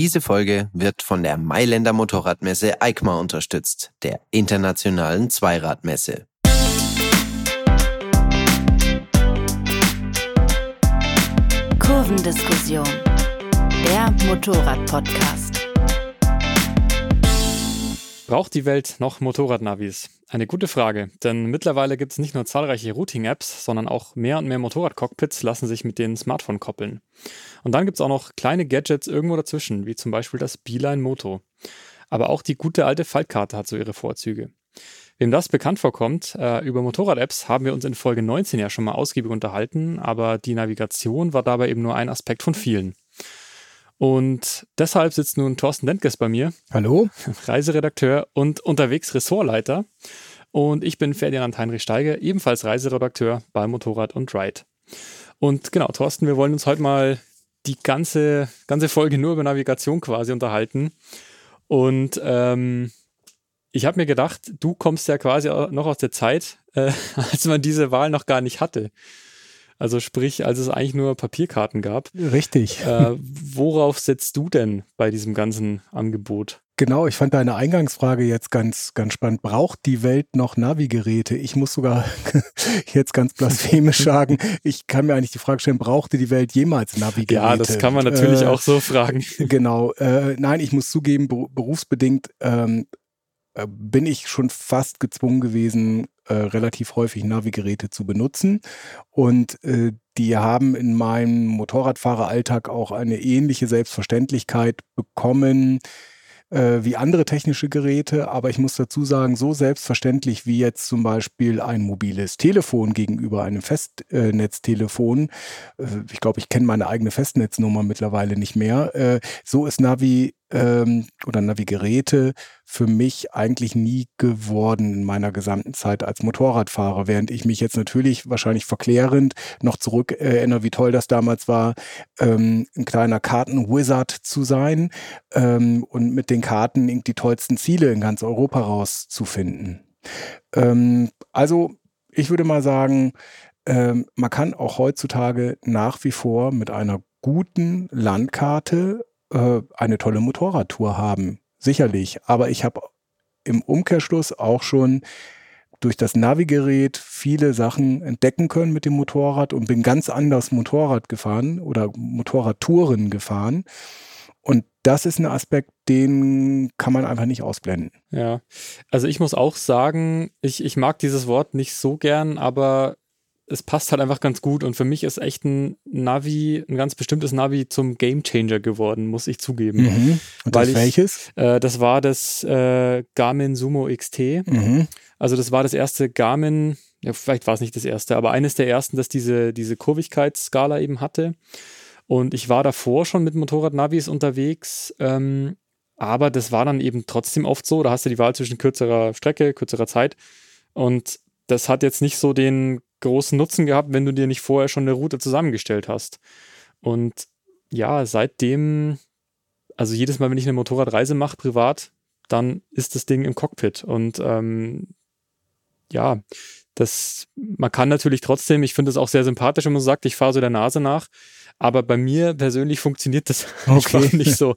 Diese Folge wird von der Mailänder Motorradmesse EICMA unterstützt, der internationalen Zweiradmesse. Kurvendiskussion, der Motorrad-Podcast. Braucht die Welt noch Motorradnavis? Eine gute Frage, denn mittlerweile gibt es nicht nur zahlreiche Routing-Apps, sondern auch mehr und mehr Motorrad-Cockpits lassen sich mit den Smartphone koppeln. Und dann gibt es auch noch kleine Gadgets irgendwo dazwischen, wie zum Beispiel das Beeline Moto. Aber auch die gute alte Faltkarte hat so ihre Vorzüge. Wem das bekannt vorkommt, äh, über Motorrad-Apps haben wir uns in Folge 19 ja schon mal ausgiebig unterhalten, aber die Navigation war dabei eben nur ein Aspekt von vielen. Und deshalb sitzt nun Thorsten Dentges bei mir. Hallo. Reiseredakteur und unterwegs Ressortleiter. Und ich bin Ferdinand Heinrich Steiger, ebenfalls Reiseredakteur bei Motorrad und Ride. Und genau, Thorsten, wir wollen uns heute mal die ganze, ganze Folge nur über Navigation quasi unterhalten. Und ähm, ich habe mir gedacht, du kommst ja quasi noch aus der Zeit, äh, als man diese Wahl noch gar nicht hatte. Also sprich, als es eigentlich nur Papierkarten gab. Richtig. Äh, worauf setzt du denn bei diesem ganzen Angebot? Genau, ich fand deine Eingangsfrage jetzt ganz, ganz spannend. Braucht die Welt noch Navigeräte? Ich muss sogar jetzt ganz blasphemisch sagen, ich kann mir eigentlich die Frage stellen, brauchte die Welt jemals Navigeräte? Ja, das kann man natürlich äh, auch so fragen. Genau. Äh, nein, ich muss zugeben, berufsbedingt ähm, äh, bin ich schon fast gezwungen gewesen, äh, relativ häufig Navigeräte zu benutzen. Und äh, die haben in meinem Motorradfahreralltag auch eine ähnliche Selbstverständlichkeit bekommen äh, wie andere technische Geräte, aber ich muss dazu sagen, so selbstverständlich wie jetzt zum Beispiel ein mobiles Telefon gegenüber einem Festnetztelefon, äh, ich glaube, ich kenne meine eigene Festnetznummer mittlerweile nicht mehr, äh, so ist Navi ähm, oder Navigeräte für mich eigentlich nie geworden in meiner gesamten Zeit als Motorradfahrer, während ich mich jetzt natürlich wahrscheinlich verklärend noch zurück erinnere, wie toll das damals war, ähm, ein kleiner Kartenwizard zu sein ähm, und mit den Karten die tollsten Ziele in ganz Europa rauszufinden. Ähm, also ich würde mal sagen, ähm, man kann auch heutzutage nach wie vor mit einer guten Landkarte äh, eine tolle Motorradtour haben. Sicherlich. Aber ich habe im Umkehrschluss auch schon durch das Navigerät viele Sachen entdecken können mit dem Motorrad und bin ganz anders Motorrad gefahren oder Motorradtouren gefahren. Und das ist ein Aspekt, den kann man einfach nicht ausblenden. Ja, also ich muss auch sagen, ich, ich mag dieses Wort nicht so gern, aber es passt halt einfach ganz gut und für mich ist echt ein Navi, ein ganz bestimmtes Navi zum Gamechanger geworden, muss ich zugeben. Mhm. Und das ich, welches? Äh, das war das äh, Garmin Sumo XT. Mhm. Also das war das erste Garmin, ja, vielleicht war es nicht das erste, aber eines der ersten, das diese, diese Kurvigkeitsskala eben hatte. Und ich war davor schon mit Motorrad-Navis unterwegs, ähm, aber das war dann eben trotzdem oft so, da hast du die Wahl zwischen kürzerer Strecke, kürzerer Zeit und das hat jetzt nicht so den großen Nutzen gehabt, wenn du dir nicht vorher schon eine Route zusammengestellt hast. Und ja, seitdem, also jedes Mal, wenn ich eine Motorradreise mache, privat, dann ist das Ding im Cockpit. Und ähm, ja, das, man kann natürlich trotzdem, ich finde es auch sehr sympathisch, wenn man sagt, ich fahre so der Nase nach. Aber bei mir persönlich funktioniert das okay. einfach nicht so.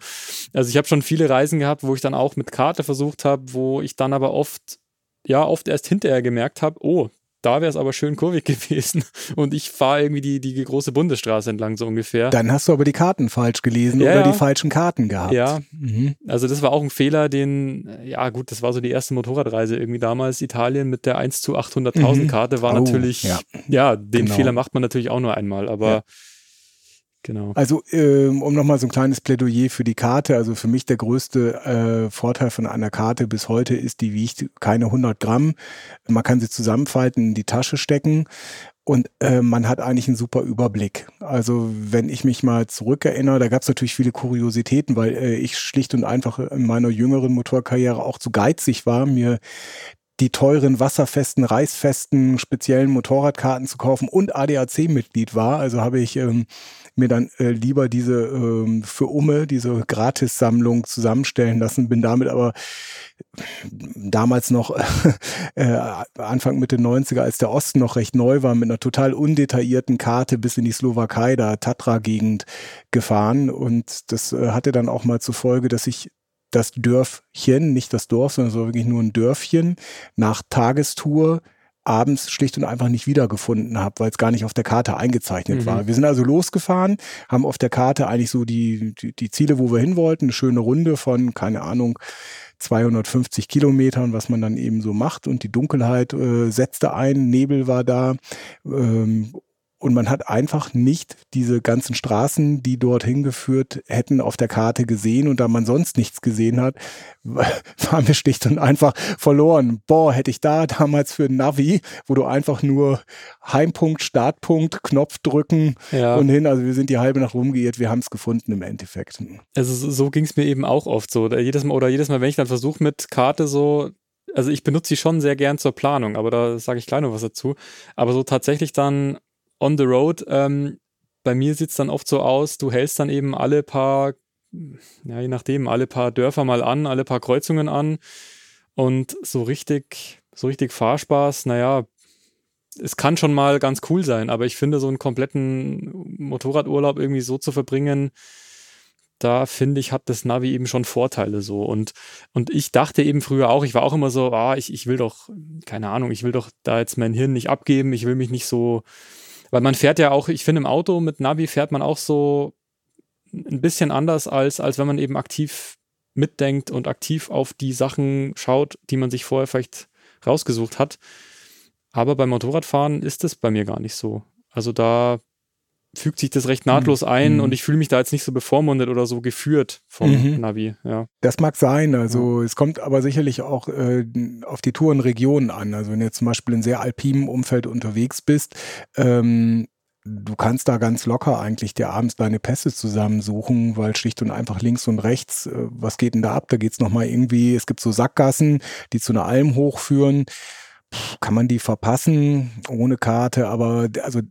Also ich habe schon viele Reisen gehabt, wo ich dann auch mit Karte versucht habe, wo ich dann aber oft, ja, oft erst hinterher gemerkt habe, oh, da wäre es aber schön kurvig gewesen. Und ich fahre irgendwie die, die große Bundesstraße entlang, so ungefähr. Dann hast du aber die Karten falsch gelesen ja, oder die falschen Karten gehabt. Ja, mhm. also das war auch ein Fehler, den, ja gut, das war so die erste Motorradreise irgendwie damals. Italien mit der 1 zu 800.000 mhm. Karte war oh, natürlich, ja, ja den genau. Fehler macht man natürlich auch nur einmal, aber. Genau. Also ähm, um nochmal so ein kleines Plädoyer für die Karte. Also für mich der größte äh, Vorteil von einer Karte bis heute ist, die wiegt keine 100 Gramm. Man kann sie zusammenfalten, in die Tasche stecken und äh, man hat eigentlich einen super Überblick. Also wenn ich mich mal zurückerinnere, da gab es natürlich viele Kuriositäten, weil äh, ich schlicht und einfach in meiner jüngeren Motorkarriere auch zu geizig war, mir die teuren, wasserfesten, reißfesten, speziellen Motorradkarten zu kaufen und ADAC-Mitglied war. Also habe ich ähm, mir dann äh, lieber diese ähm, für Umme, diese Gratissammlung zusammenstellen lassen, bin damit aber damals noch äh, Anfang Mitte 90er, als der Osten noch recht neu war, mit einer total undetaillierten Karte bis in die Slowakei, da Tatra-Gegend gefahren. Und das äh, hatte dann auch mal zur Folge, dass ich das Dörfchen, nicht das Dorf, sondern so wirklich nur ein Dörfchen, nach Tagestour abends schlicht und einfach nicht wiedergefunden habe, weil es gar nicht auf der Karte eingezeichnet mhm. war. Wir sind also losgefahren, haben auf der Karte eigentlich so die, die, die Ziele, wo wir hin wollten, eine schöne Runde von, keine Ahnung, 250 Kilometern, was man dann eben so macht und die Dunkelheit äh, setzte ein, Nebel war da ähm, und man hat einfach nicht diese ganzen Straßen, die dorthin geführt hätten, auf der Karte gesehen. Und da man sonst nichts gesehen hat, waren wir schlicht und einfach verloren. Boah, hätte ich da damals für Navi, wo du einfach nur Heimpunkt, Startpunkt, Knopf drücken ja. und hin. Also wir sind die halbe Nacht rumgeirrt, wir haben es gefunden im Endeffekt. Also so ging es mir eben auch oft so. Jedes Mal, oder jedes Mal, wenn ich dann versuche mit Karte so also ich benutze sie schon sehr gern zur Planung, aber da sage ich gleich noch was dazu. Aber so tatsächlich dann on the road, ähm, bei mir sieht es dann oft so aus, du hältst dann eben alle paar, ja, je nachdem, alle paar Dörfer mal an, alle paar Kreuzungen an und so richtig, so richtig Fahrspaß, naja, es kann schon mal ganz cool sein, aber ich finde, so einen kompletten Motorradurlaub irgendwie so zu verbringen, da finde ich, hat das Navi eben schon Vorteile so. Und, und ich dachte eben früher auch, ich war auch immer so, ah, ich, ich will doch, keine Ahnung, ich will doch da jetzt mein Hirn nicht abgeben, ich will mich nicht so weil man fährt ja auch, ich finde im Auto mit Navi fährt man auch so ein bisschen anders, als, als wenn man eben aktiv mitdenkt und aktiv auf die Sachen schaut, die man sich vorher vielleicht rausgesucht hat. Aber beim Motorradfahren ist es bei mir gar nicht so. Also da fügt sich das recht nahtlos ein mhm. und ich fühle mich da jetzt nicht so bevormundet oder so geführt vom mhm. Navi. Ja. Das mag sein. Also ja. es kommt aber sicherlich auch äh, auf die Tourenregionen an. Also wenn du jetzt zum Beispiel in sehr alpinem Umfeld unterwegs bist, ähm, du kannst da ganz locker eigentlich dir abends deine Pässe zusammensuchen, weil schlicht und einfach links und rechts, äh, was geht denn da ab? Da geht's nochmal irgendwie, es gibt so Sackgassen, die zu einer Alm hochführen. kann man die verpassen ohne Karte, aber also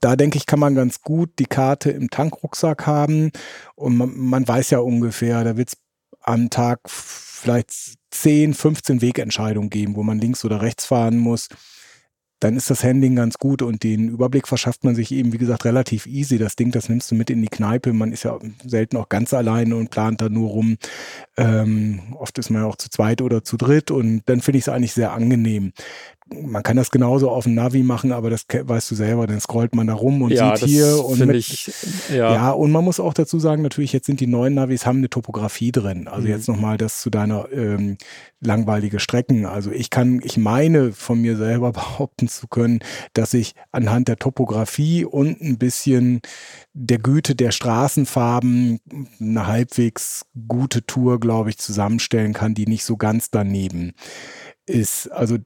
da denke ich, kann man ganz gut die Karte im Tankrucksack haben und man, man weiß ja ungefähr, da wird es am Tag vielleicht 10, 15 Wegentscheidungen geben, wo man links oder rechts fahren muss dann ist das Handling ganz gut und den Überblick verschafft man sich eben, wie gesagt, relativ easy. Das Ding, das nimmst du mit in die Kneipe. Man ist ja selten auch ganz alleine und plant da nur rum. Ähm, oft ist man ja auch zu zweit oder zu dritt und dann finde ich es eigentlich sehr angenehm. Man kann das genauso auf dem Navi machen, aber das weißt du selber, dann scrollt man da rum und ja, sieht hier und mit, ich, ja. ja. und man muss auch dazu sagen, natürlich jetzt sind die neuen Navis haben eine Topografie drin. Also mhm. jetzt nochmal das zu deiner ähm, langweilige Strecken. Also ich kann, ich meine von mir selber behaupten zu können, dass ich anhand der Topografie und ein bisschen der Güte der Straßenfarben eine halbwegs gute Tour, glaube ich, zusammenstellen kann, die nicht so ganz daneben ist. Also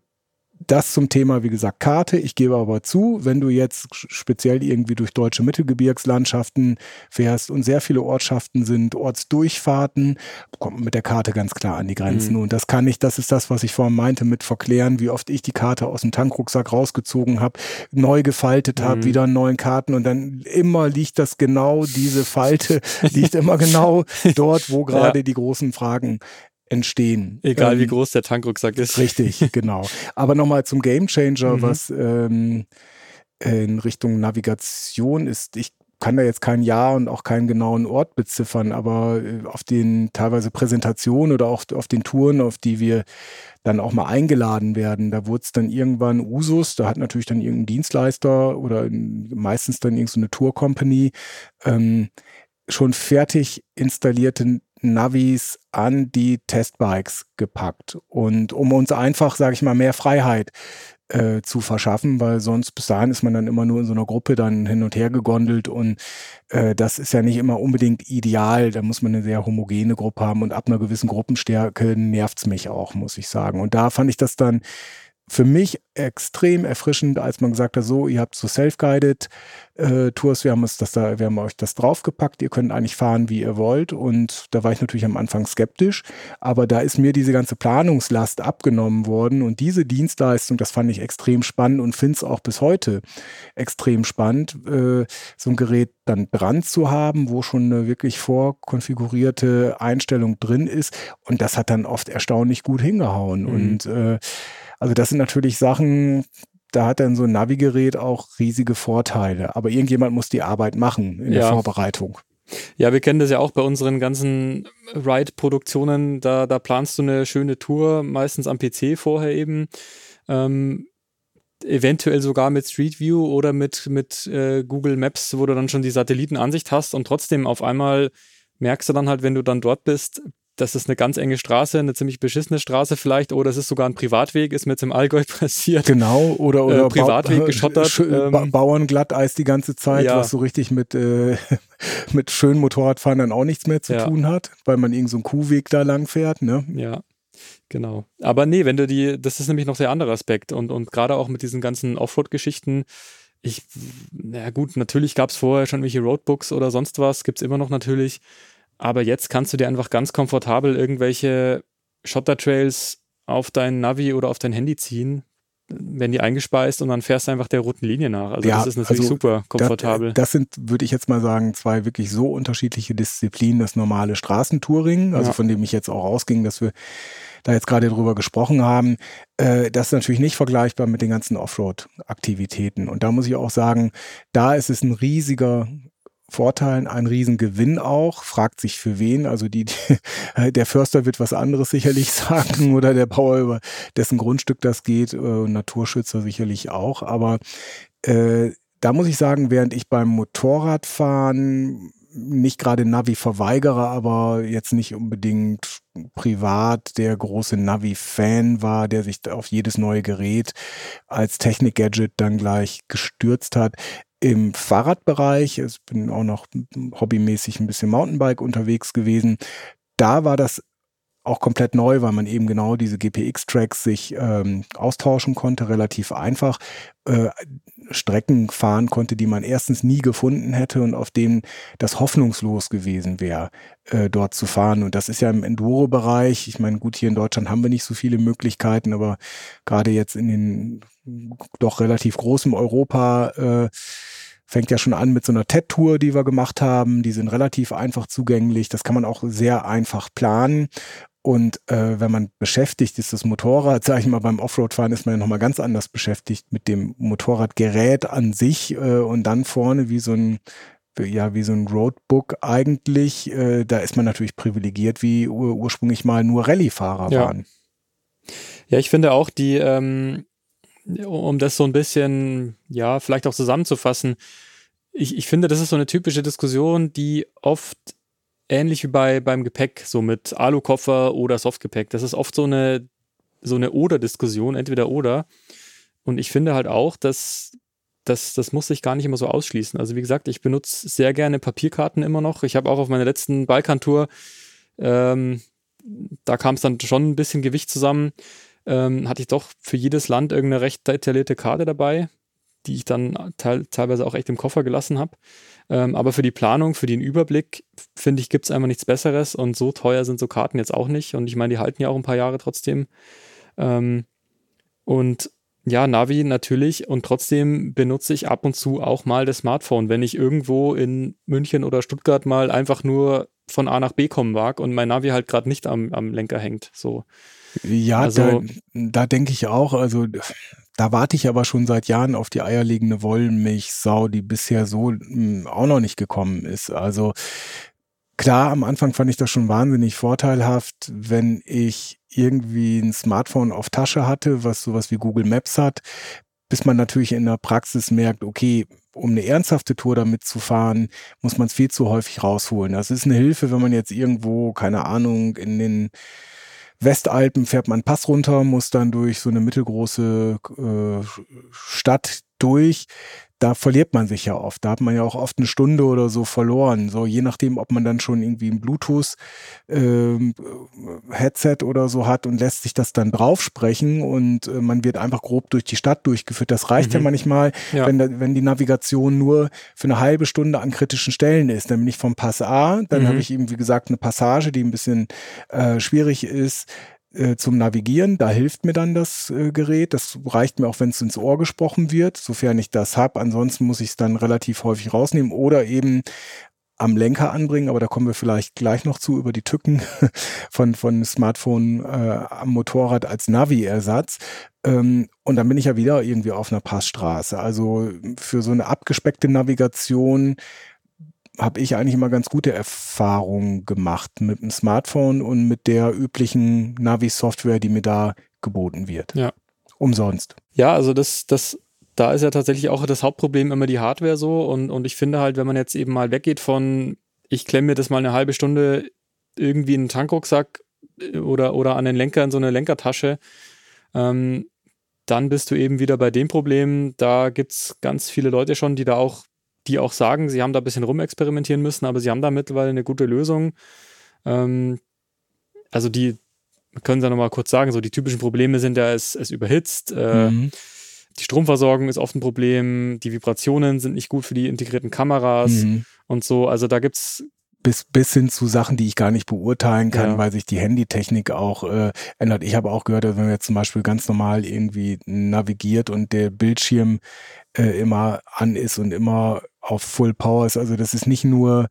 das zum Thema, wie gesagt, Karte. Ich gebe aber zu, wenn du jetzt speziell irgendwie durch deutsche Mittelgebirgslandschaften fährst und sehr viele Ortschaften sind, Ortsdurchfahrten, kommt man mit der Karte ganz klar an die Grenzen. Mhm. Und das kann ich, das ist das, was ich vorhin meinte, mit verklären, wie oft ich die Karte aus dem Tankrucksack rausgezogen habe, neu gefaltet habe, mhm. wieder einen neuen Karten und dann immer liegt das genau, diese Falte liegt immer genau dort, wo gerade ja. die großen Fragen entstehen. Egal ähm, wie groß der Tankrucksack ist. Richtig, genau. Aber nochmal zum Gamechanger, mhm. was ähm, in Richtung Navigation ist. Ich kann da jetzt kein Jahr und auch keinen genauen Ort beziffern, aber äh, auf den teilweise Präsentationen oder auch auf den Touren, auf die wir dann auch mal eingeladen werden, da wurde es dann irgendwann Usus, da hat natürlich dann irgendein Dienstleister oder meistens dann irgendeine Tour-Company ähm, schon fertig installierte Navis an die Testbikes gepackt und um uns einfach, sage ich mal, mehr Freiheit äh, zu verschaffen, weil sonst bis dahin ist man dann immer nur in so einer Gruppe dann hin und her gegondelt und äh, das ist ja nicht immer unbedingt ideal. Da muss man eine sehr homogene Gruppe haben und ab einer gewissen Gruppenstärke nervt's mich auch, muss ich sagen. Und da fand ich das dann für mich extrem erfrischend, als man gesagt hat, so, ihr habt so Self-Guided äh, Tours, wir haben uns das da, wir haben euch das draufgepackt, ihr könnt eigentlich fahren, wie ihr wollt. Und da war ich natürlich am Anfang skeptisch, aber da ist mir diese ganze Planungslast abgenommen worden und diese Dienstleistung, das fand ich extrem spannend und finde es auch bis heute extrem spannend, äh, so ein Gerät dann dran zu haben, wo schon eine wirklich vorkonfigurierte Einstellung drin ist. Und das hat dann oft erstaunlich gut hingehauen. Mhm. Und äh, also das sind natürlich Sachen, da hat dann so ein Navigerät auch riesige Vorteile. Aber irgendjemand muss die Arbeit machen in ja. der Vorbereitung. Ja, wir kennen das ja auch bei unseren ganzen Ride-Produktionen. Da, da planst du eine schöne Tour, meistens am PC vorher eben. Ähm, eventuell sogar mit Street View oder mit, mit äh, Google Maps, wo du dann schon die Satellitenansicht hast und trotzdem auf einmal merkst du dann halt, wenn du dann dort bist, das ist eine ganz enge Straße, eine ziemlich beschissene Straße vielleicht, oder es ist sogar ein Privatweg, ist mir jetzt im Allgäu passiert. Genau, oder, oder äh, Privatweg geschottert. Ähm, Bauernglatteis die ganze Zeit, ja. was so richtig mit, äh, mit schönen Motorradfahren dann auch nichts mehr zu ja. tun hat, weil man irgend so einen Kuhweg da lang fährt, ne? Ja. Genau. Aber nee, wenn du die, das ist nämlich noch der andere Aspekt und, und gerade auch mit diesen ganzen Offroad-Geschichten, ich, na gut, natürlich gab es vorher schon welche Roadbooks oder sonst was, gibt es immer noch natürlich. Aber jetzt kannst du dir einfach ganz komfortabel irgendwelche Schottertrails auf dein Navi oder auf dein Handy ziehen, wenn die eingespeist und dann fährst du einfach der roten Linie nach. Also ja, das ist natürlich also super komfortabel. Das, das, sind, würde ich jetzt mal sagen, zwei wirklich so unterschiedliche Disziplinen. Das normale Straßentouring, also ja. von dem ich jetzt auch ausging, dass wir da jetzt gerade drüber gesprochen haben, äh, das ist natürlich nicht vergleichbar mit den ganzen Offroad-Aktivitäten. Und da muss ich auch sagen, da ist es ein riesiger Vorteilen ein Riesengewinn auch. Fragt sich für wen. Also die, die, der Förster wird was anderes sicherlich sagen oder der Bauer, über dessen Grundstück das geht, äh, Naturschützer sicherlich auch. Aber äh, da muss ich sagen, während ich beim Motorradfahren nicht gerade Navi-Verweigerer, aber jetzt nicht unbedingt privat der große Navi-Fan war, der sich auf jedes neue Gerät als Technik-Gadget dann gleich gestürzt hat, im Fahrradbereich, ich bin auch noch hobbymäßig ein bisschen Mountainbike unterwegs gewesen, da war das auch komplett neu, weil man eben genau diese GPX-Tracks sich ähm, austauschen konnte, relativ einfach. Äh, Strecken fahren konnte, die man erstens nie gefunden hätte und auf denen das hoffnungslos gewesen wäre, äh, dort zu fahren. Und das ist ja im Enduro-Bereich. Ich meine, gut, hier in Deutschland haben wir nicht so viele Möglichkeiten, aber gerade jetzt in den doch relativ großen Europa äh, fängt ja schon an mit so einer TED-Tour, die wir gemacht haben. Die sind relativ einfach zugänglich. Das kann man auch sehr einfach planen. Und äh, wenn man beschäftigt ist, das Motorrad, sage ich mal, beim Offroad-Fahren ist man ja nochmal ganz anders beschäftigt mit dem Motorradgerät an sich äh, und dann vorne wie so ein ja, wie so ein Roadbook eigentlich, äh, da ist man natürlich privilegiert, wie ur ursprünglich mal nur Rallye-Fahrer ja. waren. Ja, ich finde auch die, ähm, um das so ein bisschen, ja, vielleicht auch zusammenzufassen, ich, ich finde, das ist so eine typische Diskussion, die oft ähnlich wie bei, beim Gepäck, so mit Alukoffer oder Softgepäck. Das ist oft so eine, so eine Oder-Diskussion, entweder oder. Und ich finde halt auch, dass das, das muss sich gar nicht immer so ausschließen. Also wie gesagt, ich benutze sehr gerne Papierkarten immer noch. Ich habe auch auf meiner letzten Balkantour, ähm, da kam es dann schon ein bisschen Gewicht zusammen ähm, hatte ich doch für jedes Land irgendeine recht detaillierte Karte dabei, die ich dann te teilweise auch echt im Koffer gelassen habe. Ähm, aber für die Planung, für den Überblick, finde ich, gibt es einfach nichts Besseres und so teuer sind so Karten jetzt auch nicht. Und ich meine, die halten ja auch ein paar Jahre trotzdem. Ähm, und ja, Navi natürlich und trotzdem benutze ich ab und zu auch mal das Smartphone, wenn ich irgendwo in München oder Stuttgart mal einfach nur von A nach B kommen mag und mein Navi halt gerade nicht am, am Lenker hängt. So. Ja, also, da, da denke ich auch, also da warte ich aber schon seit Jahren auf die eierlegende Wollmilchsau, die bisher so mh, hm, auch noch nicht gekommen ist. Also klar, am Anfang fand ich das schon wahnsinnig vorteilhaft, wenn ich irgendwie ein Smartphone auf Tasche hatte, was sowas wie Google Maps hat, bis man natürlich in der Praxis merkt, okay, um eine ernsthafte Tour damit zu fahren, muss man es viel zu häufig rausholen. Das ist eine Hilfe, wenn man jetzt irgendwo, keine Ahnung, in den Westalpen fährt man Pass runter, muss dann durch so eine mittelgroße äh, Stadt, durch, da verliert man sich ja oft. Da hat man ja auch oft eine Stunde oder so verloren. So je nachdem, ob man dann schon irgendwie ein Bluetooth-Headset ähm, oder so hat und lässt sich das dann drauf sprechen und äh, man wird einfach grob durch die Stadt durchgeführt. Das reicht mhm. ja manchmal, ja. Wenn, da, wenn die Navigation nur für eine halbe Stunde an kritischen Stellen ist. Dann bin ich vom Pass A, dann mhm. habe ich eben, wie gesagt, eine Passage, die ein bisschen äh, schwierig ist äh, zum Navigieren. Da hilft mir dann das äh, Gerät. Das reicht mir auch, wenn es ins Ohr gesprochen wird, sofern ich das habe. Ansonsten muss ich es dann relativ häufig rausnehmen oder eben am Lenker anbringen, aber da kommen wir vielleicht gleich noch zu über die Tücken von, von Smartphone äh, am Motorrad als Navi-Ersatz. Ähm, und dann bin ich ja wieder irgendwie auf einer Passstraße. Also für so eine abgespeckte Navigation habe ich eigentlich immer ganz gute Erfahrungen gemacht mit dem Smartphone und mit der üblichen Navi-Software, die mir da geboten wird. Ja. Umsonst. Ja, also das, das, da ist ja tatsächlich auch das Hauptproblem immer die Hardware so. Und, und ich finde halt, wenn man jetzt eben mal weggeht von, ich klemme mir das mal eine halbe Stunde irgendwie in einen Tankrucksack äh, oder, oder an den Lenker in so eine Lenkertasche, ähm, dann bist du eben wieder bei dem Problem, da gibt es ganz viele Leute schon, die da auch die auch sagen, sie haben da ein bisschen rumexperimentieren müssen, aber sie haben da mittlerweile eine gute Lösung. Ähm, also die, können Sie nochmal kurz sagen, so die typischen Probleme sind ja, es, es überhitzt, äh, mhm. die Stromversorgung ist oft ein Problem, die Vibrationen sind nicht gut für die integrierten Kameras mhm. und so. Also da gibt es bis, bis hin zu Sachen, die ich gar nicht beurteilen kann, ja. weil sich die Handytechnik auch äh, ändert. Ich habe auch gehört, wenn man jetzt zum Beispiel ganz normal irgendwie navigiert und der Bildschirm äh, immer an ist und immer auf Full Power ist. Also das ist nicht nur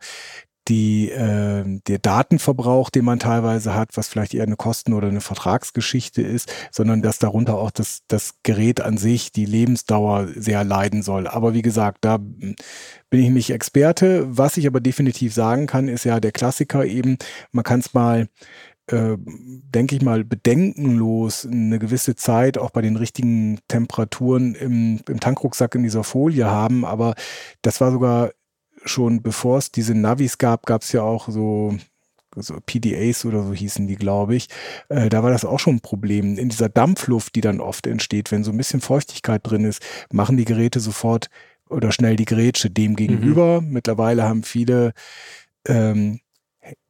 die, äh, der Datenverbrauch, den man teilweise hat, was vielleicht eher eine Kosten- oder eine Vertragsgeschichte ist, sondern dass darunter auch das, das Gerät an sich, die Lebensdauer sehr leiden soll. Aber wie gesagt, da bin ich nicht Experte. Was ich aber definitiv sagen kann, ist ja der Klassiker eben, man kann es mal äh, denke ich mal, bedenkenlos eine gewisse Zeit auch bei den richtigen Temperaturen im, im Tankrucksack in dieser Folie haben. Aber das war sogar schon bevor es diese Navis gab, gab es ja auch so, so PDAs oder so hießen die, glaube ich. Äh, da war das auch schon ein Problem. In dieser Dampfluft, die dann oft entsteht, wenn so ein bisschen Feuchtigkeit drin ist, machen die Geräte sofort oder schnell die Grätsche dem gegenüber. Mhm. Mittlerweile haben viele ähm,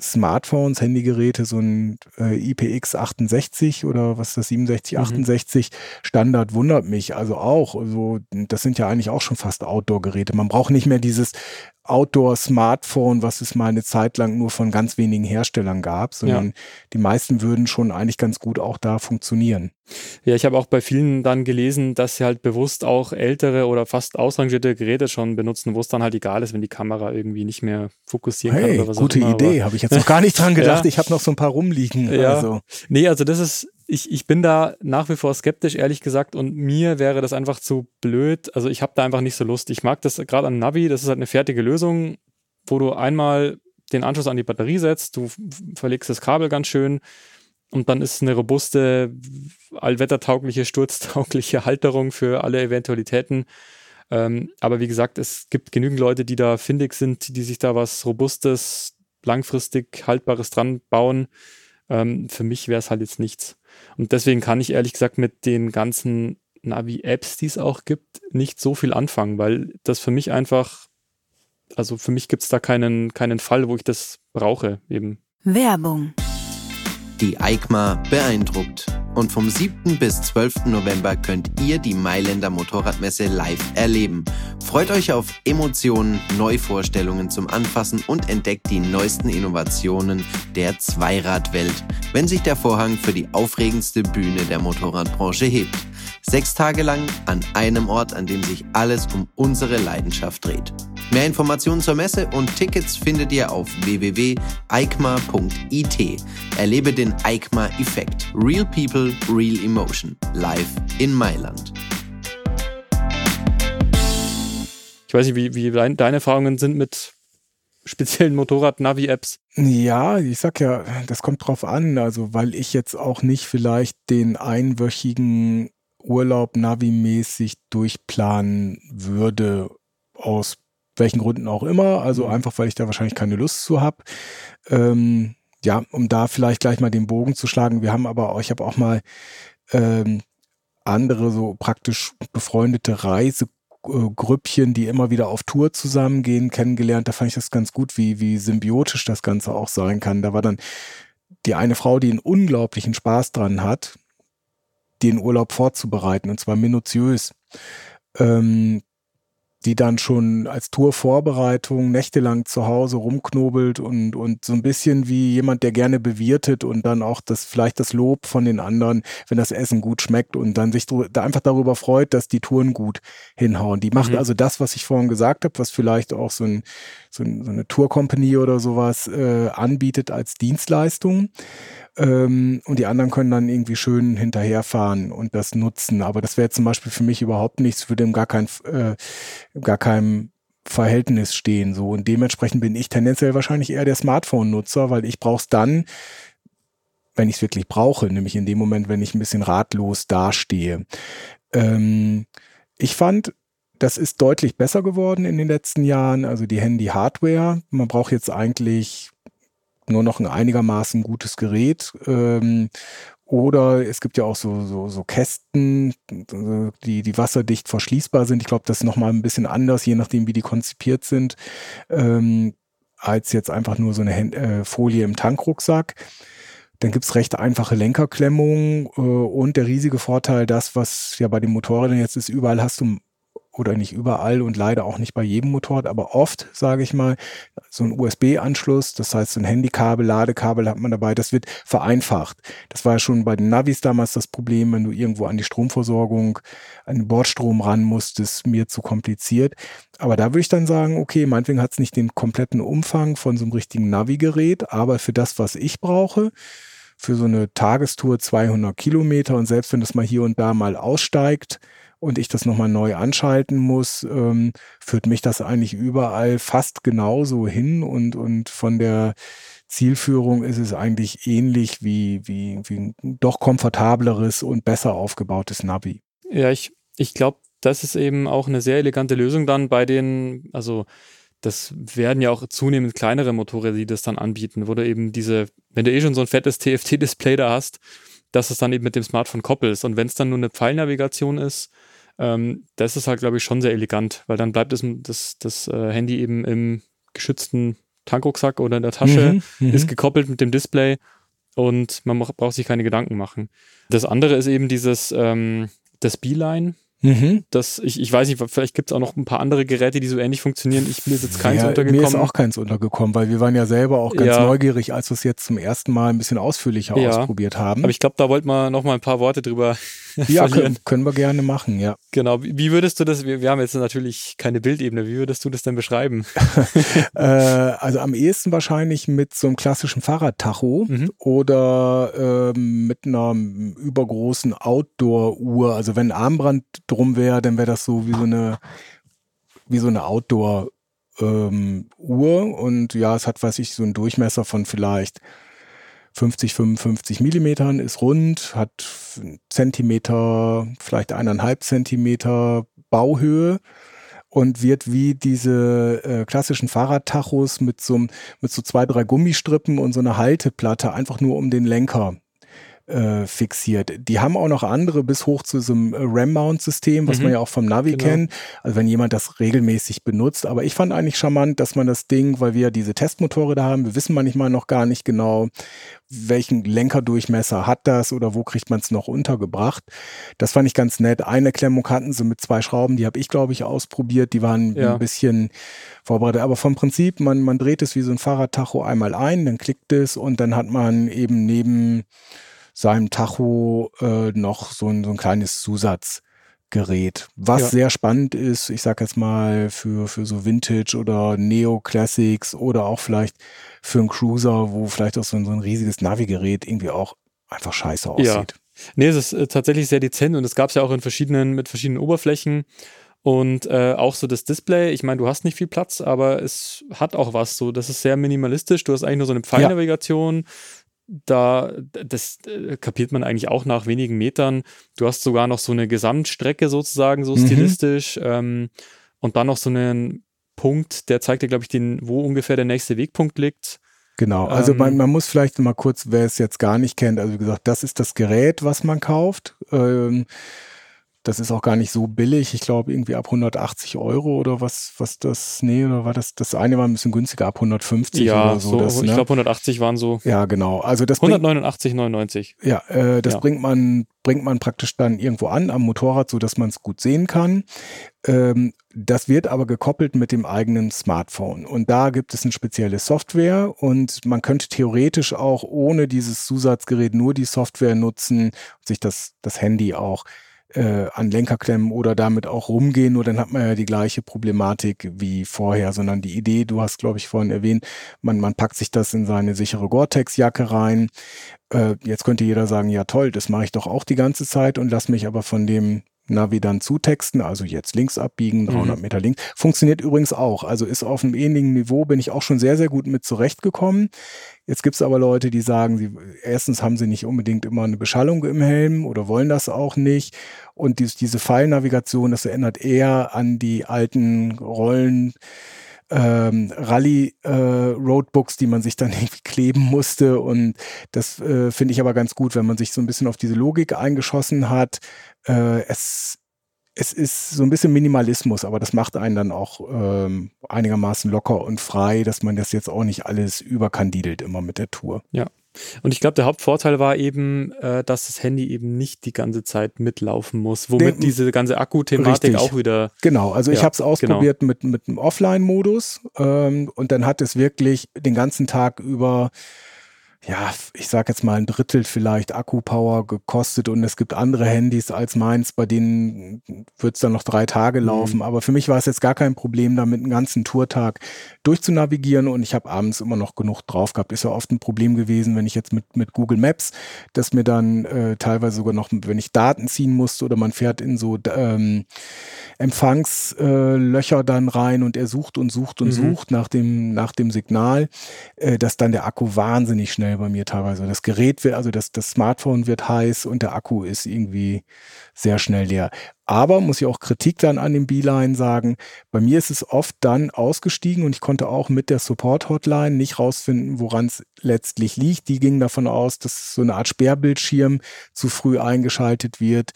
Smartphones, Handygeräte, so ein äh, IPX68 oder was ist das, 6768 mhm. Standard wundert mich also auch. Also, das sind ja eigentlich auch schon fast Outdoor-Geräte. Man braucht nicht mehr dieses Outdoor-Smartphone, was es mal eine Zeit lang nur von ganz wenigen Herstellern gab, sondern ja. die meisten würden schon eigentlich ganz gut auch da funktionieren. Ja, ich habe auch bei vielen dann gelesen, dass sie halt bewusst auch ältere oder fast ausrangierte Geräte schon benutzen, wo es dann halt egal ist, wenn die Kamera irgendwie nicht mehr fokussieren hey, kann oder was gute auch immer. Idee, habe ich jetzt noch gar nicht dran gedacht. ja. Ich habe noch so ein paar rumliegen. Ja. Also. Nee, also das ist ich, ich bin da nach wie vor skeptisch, ehrlich gesagt, und mir wäre das einfach zu blöd. Also ich habe da einfach nicht so Lust. Ich mag das gerade an Navi, das ist halt eine fertige Lösung, wo du einmal den Anschluss an die Batterie setzt, du verlegst das Kabel ganz schön und dann ist eine robuste, allwettertaugliche, sturztaugliche Halterung für alle Eventualitäten. Ähm, aber wie gesagt, es gibt genügend Leute, die da findig sind, die sich da was Robustes, langfristig Haltbares dran bauen. Ähm, für mich wäre es halt jetzt nichts. Und deswegen kann ich ehrlich gesagt mit den ganzen Navi-Apps, die es auch gibt, nicht so viel anfangen, weil das für mich einfach, also für mich gibt es da keinen, keinen Fall, wo ich das brauche eben. Werbung. Die EICMA beeindruckt. Und vom 7. bis 12. November könnt ihr die Mailänder Motorradmesse live erleben. Freut euch auf Emotionen, Neuvorstellungen zum Anfassen und entdeckt die neuesten Innovationen der Zweiradwelt, wenn sich der Vorhang für die aufregendste Bühne der Motorradbranche hebt. Sechs Tage lang an einem Ort, an dem sich alles um unsere Leidenschaft dreht. Mehr Informationen zur Messe und Tickets findet ihr auf www.eikma.it. Erlebe den EICMA-Effekt. Real People, Real Emotion. Live in Mailand. Ich weiß nicht, wie, wie deine Erfahrungen sind mit speziellen Motorrad-Navi-Apps? Ja, ich sag ja, das kommt drauf an. Also, weil ich jetzt auch nicht vielleicht den einwöchigen Urlaub Navi-mäßig durchplanen würde, aus welchen Gründen auch immer. Also mhm. einfach, weil ich da wahrscheinlich keine Lust zu habe. Ähm, ja, um da vielleicht gleich mal den Bogen zu schlagen. Wir haben aber auch, ich habe auch mal ähm, andere so praktisch befreundete Reise äh, Grüppchen, die immer wieder auf Tour zusammengehen, kennengelernt. Da fand ich das ganz gut, wie, wie symbiotisch das Ganze auch sein kann. Da war dann die eine Frau, die einen unglaublichen Spaß dran hat, den Urlaub vorzubereiten und zwar minutiös. Ähm, die dann schon als Tourvorbereitung nächtelang zu Hause rumknobelt und, und so ein bisschen wie jemand, der gerne bewirtet und dann auch das, vielleicht das Lob von den anderen, wenn das Essen gut schmeckt und dann sich da einfach darüber freut, dass die Touren gut hinhauen. Die macht mhm. also das, was ich vorhin gesagt habe, was vielleicht auch so, ein, so, so eine Tour-Company oder sowas äh, anbietet als Dienstleistung. Ähm, und die anderen können dann irgendwie schön hinterherfahren und das nutzen. Aber das wäre zum Beispiel für mich überhaupt nichts, würde im gar kein, äh, gar keinem Verhältnis stehen. So. Und dementsprechend bin ich tendenziell wahrscheinlich eher der Smartphone-Nutzer, weil ich brauche es dann, wenn ich es wirklich brauche, nämlich in dem Moment, wenn ich ein bisschen ratlos dastehe. Ähm, ich fand, das ist deutlich besser geworden in den letzten Jahren. Also die Handy-Hardware. Man braucht jetzt eigentlich nur noch ein einigermaßen gutes Gerät. Ähm, oder es gibt ja auch so, so, so Kästen, die, die wasserdicht verschließbar sind. Ich glaube, das ist nochmal ein bisschen anders, je nachdem, wie die konzipiert sind, ähm, als jetzt einfach nur so eine äh, Folie im Tankrucksack. Dann gibt's recht einfache Lenkerklemmungen äh, und der riesige Vorteil, das, was ja bei den Motorrädern jetzt ist, überall hast du oder nicht überall und leider auch nicht bei jedem Motorrad, aber oft, sage ich mal, so ein USB-Anschluss, das heißt so ein Handykabel, Ladekabel hat man dabei, das wird vereinfacht. Das war ja schon bei den Navis damals das Problem, wenn du irgendwo an die Stromversorgung, an den Bordstrom ran musstest, mir zu kompliziert. Aber da würde ich dann sagen, okay, meinetwegen hat es nicht den kompletten Umfang von so einem richtigen Navi-Gerät, aber für das, was ich brauche, für so eine Tagestour 200 Kilometer und selbst wenn das mal hier und da mal aussteigt, und ich das nochmal neu anschalten muss, ähm, führt mich das eigentlich überall fast genauso hin und, und von der Zielführung ist es eigentlich ähnlich wie, wie, wie ein doch komfortableres und besser aufgebautes Navi. Ja, ich, ich glaube, das ist eben auch eine sehr elegante Lösung dann bei den, also das werden ja auch zunehmend kleinere Motorräder, die das dann anbieten, wo du eben diese, wenn du eh schon so ein fettes TFT-Display da hast, dass es dann eben mit dem Smartphone koppelst. Und wenn es dann nur eine Pfeilnavigation ist, ähm, das ist halt, glaube ich, schon sehr elegant, weil dann bleibt das, das, das äh, Handy eben im geschützten Tankrucksack oder in der Tasche, mhm, mhm. ist gekoppelt mit dem Display und man braucht sich keine Gedanken machen. Das andere ist eben dieses, ähm, das Beeline, Mhm. Das, ich, ich weiß nicht, vielleicht gibt es auch noch ein paar andere Geräte, die so ähnlich funktionieren. Ich, mir ist jetzt keins ja, untergekommen. Mir ist auch keins untergekommen, weil wir waren ja selber auch ganz ja. neugierig, als wir es jetzt zum ersten Mal ein bisschen ausführlicher ja. ausprobiert haben. Aber ich glaube, da wollten wir noch mal ein paar Worte drüber ja, können, können, wir gerne machen, ja. Genau. Wie würdest du das, wir, wir haben jetzt natürlich keine Bildebene, wie würdest du das denn beschreiben? äh, also am ehesten wahrscheinlich mit so einem klassischen Fahrradtacho mhm. oder ähm, mit einer übergroßen Outdoor-Uhr. Also wenn ein Armband drum wäre, dann wäre das so wie so eine, wie so eine Outdoor- ähm, und ja, es hat, weiß ich, so einen Durchmesser von vielleicht 50, 55 Millimetern, ist rund, hat Zentimeter, vielleicht eineinhalb Zentimeter Bauhöhe und wird wie diese äh, klassischen Fahrradtachos mit so, mit so zwei, drei Gummistrippen und so einer Halteplatte einfach nur um den Lenker äh, fixiert. Die haben auch noch andere bis hoch zu so einem äh, RAM-Mount-System, was mhm. man ja auch vom Navi genau. kennt. Also wenn jemand das regelmäßig benutzt. Aber ich fand eigentlich charmant, dass man das Ding, weil wir diese Testmotorräder haben, wir wissen manchmal noch gar nicht genau, welchen Lenkerdurchmesser hat das oder wo kriegt man es noch untergebracht. Das fand ich ganz nett. Eine Klemmung hatten sie mit zwei Schrauben, die habe ich, glaube ich, ausprobiert. Die waren ja. ein bisschen vorbereitet. Aber vom Prinzip, man, man dreht es wie so ein Fahrradtacho einmal ein, dann klickt es und dann hat man eben neben seinem Tacho äh, noch so ein, so ein kleines Zusatzgerät, was ja. sehr spannend ist, ich sag jetzt mal für, für so Vintage oder Neo-Classics oder auch vielleicht für einen Cruiser, wo vielleicht auch so ein, so ein riesiges Navigerät irgendwie auch einfach scheiße aussieht. Ja. Nee, es ist äh, tatsächlich sehr dezent und es gab es ja auch in verschiedenen, mit verschiedenen Oberflächen. Und äh, auch so das Display, ich meine, du hast nicht viel Platz, aber es hat auch was. So, das ist sehr minimalistisch. Du hast eigentlich nur so eine Pfeilnavigation. Ja da, das äh, kapiert man eigentlich auch nach wenigen Metern. Du hast sogar noch so eine Gesamtstrecke sozusagen, so mhm. stilistisch. Ähm, und dann noch so einen Punkt, der zeigt dir, glaube ich, den, wo ungefähr der nächste Wegpunkt liegt. Genau, also ähm, man, man, muss vielleicht mal kurz, wer es jetzt gar nicht kennt, also wie gesagt, das ist das Gerät, was man kauft. Ähm, das ist auch gar nicht so billig. Ich glaube, irgendwie ab 180 Euro oder was, was das, nee, oder war das, das eine war ein bisschen günstiger, ab 150 ja, oder so. so das, ich ne? glaube 180 waren so. Ja, genau. Also das 189,99. Ja, äh, das Ja. bringt man bringt man praktisch dann irgendwo an am Motorrad, so dass man es gut sehen kann. Ähm, das wird aber gekoppelt mit dem eigenen Smartphone und da gibt es eine spezielle Software und man könnte theoretisch auch ohne dieses Zusatzgerät nur die Software nutzen und sich das das Handy auch äh, an Lenker klemmen oder damit auch rumgehen, nur dann hat man ja die gleiche Problematik wie vorher, sondern die Idee, du hast, glaube ich, vorhin erwähnt, man, man packt sich das in seine sichere Gore-Tex-Jacke rein. Äh, jetzt könnte jeder sagen, ja toll, das mache ich doch auch die ganze Zeit und lass mich aber von dem Navi dann zutexten, also jetzt links abbiegen, 300 Meter links. Funktioniert übrigens auch, also ist auf einem ähnlichen Niveau, bin ich auch schon sehr, sehr gut mit zurechtgekommen. Jetzt gibt es aber Leute, die sagen, sie, erstens haben sie nicht unbedingt immer eine Beschallung im Helm oder wollen das auch nicht. Und dies, diese Pfeilnavigation, das erinnert eher an die alten Rollen, ähm, Rallye-Roadbooks, die man sich dann irgendwie kleben musste. Und das äh, finde ich aber ganz gut, wenn man sich so ein bisschen auf diese Logik eingeschossen hat. Äh, es, es ist so ein bisschen Minimalismus, aber das macht einen dann auch ähm, einigermaßen locker und frei, dass man das jetzt auch nicht alles überkandidelt immer mit der Tour. Und ich glaube, der Hauptvorteil war eben, äh, dass das Handy eben nicht die ganze Zeit mitlaufen muss, womit Den- diese ganze Akku-Thematik auch wieder. Genau, also ich Ja, habe es ausprobiert mit, mit einem Offline-Modus ähm, und dann hat es wirklich den ganzen Tag über, ja, ich sag jetzt mal ein Drittel vielleicht Akkupower gekostet und es gibt andere Handys als meins, bei denen wird es dann noch drei Tage laufen. Aber für mich war es jetzt gar kein Problem, damit einen ganzen Tourtag durchzunavigieren und ich habe abends immer noch genug drauf gehabt. Ist ja oft ein Problem gewesen, wenn ich jetzt mit, mit Google Maps, dass mir dann äh, teilweise sogar noch, wenn ich Daten ziehen musste oder man fährt in so ähm, Empfangslöcher äh, dann rein und er sucht und sucht und Mhm. sucht nach dem, nach dem Signal, äh, dass dann der Akku wahnsinnig schnell bei mir teilweise, das Gerät wird, also das, das Smartphone wird heiß und der Akku ist irgendwie sehr schnell leer. Aber muss ich auch Kritik dann an dem Beeline sagen, bei mir ist es oft dann ausgestiegen und ich konnte auch mit der Support-Hotline nicht rausfinden, woran es letztlich liegt. Die gingen davon aus, dass so eine Art Sperrbildschirm zu früh eingeschaltet wird.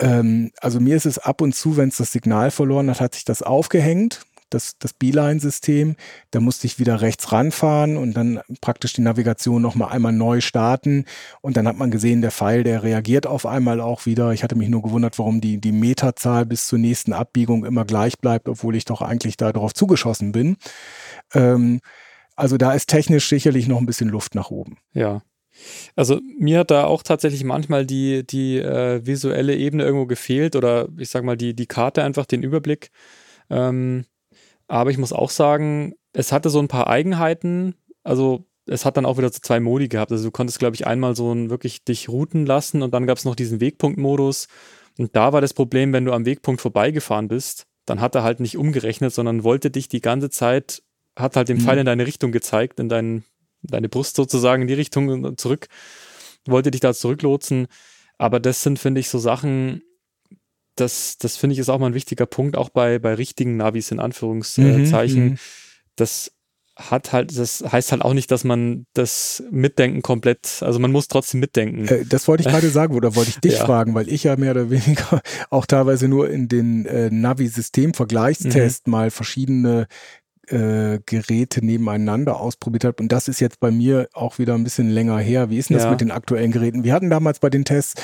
Ähm, also mir ist es ab und zu, wenn es das Signal verloren hat, hat sich das aufgehängt, das, das Beeline-System. Da musste ich wieder rechts ranfahren und dann praktisch die Navigation nochmal einmal neu starten. Und dann hat man gesehen, der Pfeil, der reagiert auf einmal auch wieder. Ich hatte mich nur gewundert, warum die, die Meterzahl bis zur nächsten Abbiegung immer gleich bleibt, obwohl ich doch eigentlich da drauf zugeschossen bin. Ähm, also da ist technisch sicherlich noch ein bisschen Luft nach oben. Ja. Also mir hat da auch tatsächlich manchmal die, die äh, visuelle Ebene irgendwo gefehlt oder ich sag mal die, die Karte einfach, den Überblick. Ähm, aber ich muss auch sagen, es hatte so ein paar Eigenheiten. Also es hat dann auch wieder so zwei Modi gehabt. Also du konntest, glaube ich, einmal so ein wirklich dich routen lassen und dann gab es noch diesen Wegpunktmodus. Und da war das Problem, wenn du am Wegpunkt vorbeigefahren bist, dann hat er halt nicht umgerechnet, sondern wollte dich die ganze Zeit, hat halt den Mhm. Pfeil in deine Richtung gezeigt, in dein, deine Brust sozusagen in die Richtung und zurück, wollte dich da zurücklotsen. Aber das sind, finde ich, so Sachen, das, das finde ich ist auch mal ein wichtiger Punkt, auch bei, bei richtigen Navis in Anführungszeichen. Mhm. Das hat halt, das heißt halt auch nicht, dass man das Mitdenken komplett, also man muss trotzdem mitdenken. Äh, das wollte ich gerade sagen, oder wollte ich dich Ja. fragen, weil ich ja mehr oder weniger auch teilweise nur in den äh, Navi-System-Vergleichstest mal verschiedene äh, Geräte nebeneinander ausprobiert habe. Und das ist jetzt bei mir auch wieder ein bisschen länger her. Wie ist denn das Ja. mit den aktuellen Geräten? Wir hatten damals bei den Tests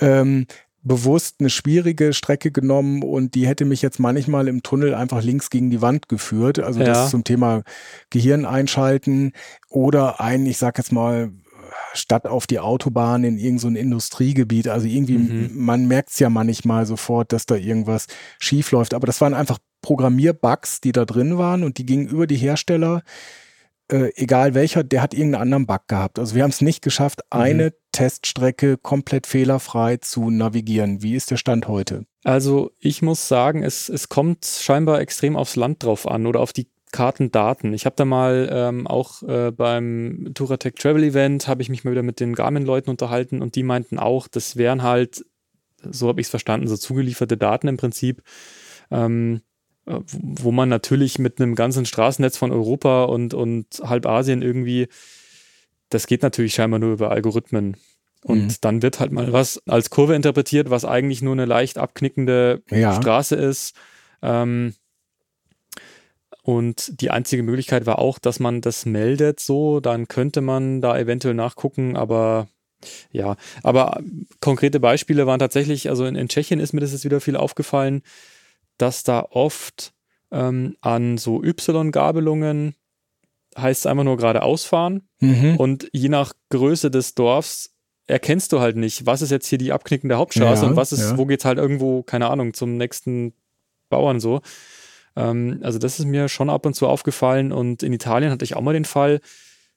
ähm, bewusst eine schwierige Strecke genommen und die hätte mich jetzt manchmal im Tunnel einfach links gegen die Wand geführt. Also Ja. das zum Thema Gehirn einschalten oder ein, ich sag jetzt mal, statt auf die Autobahn in irgendein so Industriegebiet. Also irgendwie, Mhm. man merkt es ja manchmal sofort, dass da irgendwas schief läuft. Aber das waren einfach Programmierbugs, die da drin waren und die gingen über die Hersteller, äh, egal welcher, der hat irgendeinen anderen Bug gehabt. Also wir haben es nicht geschafft, Mhm. Teststrecke komplett fehlerfrei zu navigieren. Wie ist der Stand heute? Also ich muss sagen, es, es kommt scheinbar extrem aufs Land drauf an oder auf die Kartendaten. Ich habe da mal ähm, auch äh, beim Touratech Travel Event, habe ich mich mal wieder mit den Garmin-Leuten unterhalten und die meinten auch, das wären halt, so habe ich es verstanden, so zugelieferte Daten im Prinzip, ähm, äh, wo man natürlich mit einem ganzen Straßennetz von Europa und, und halb Asien irgendwie, das geht natürlich scheinbar nur über Algorithmen. Und mhm. dann wird halt mal was als Kurve interpretiert, was eigentlich nur eine leicht abknickende ja. Straße ist. Ähm, und die einzige Möglichkeit war auch, dass man das meldet so, dann könnte man da eventuell nachgucken, aber ja, aber konkrete Beispiele waren tatsächlich, also in, in Tschechien ist mir das jetzt wieder viel aufgefallen, dass da oft ähm, an so Y-Gabelungen heißt es einfach nur geradeaus fahren mhm. und je nach Größe des Dorfs erkennst du halt nicht, was ist jetzt hier die abknickende Hauptstraße ja, und was ist, ja. wo geht's halt irgendwo, keine Ahnung, zum nächsten Bauern so. Ähm, also das ist mir schon ab und zu aufgefallen und in Italien hatte ich auch mal den Fall,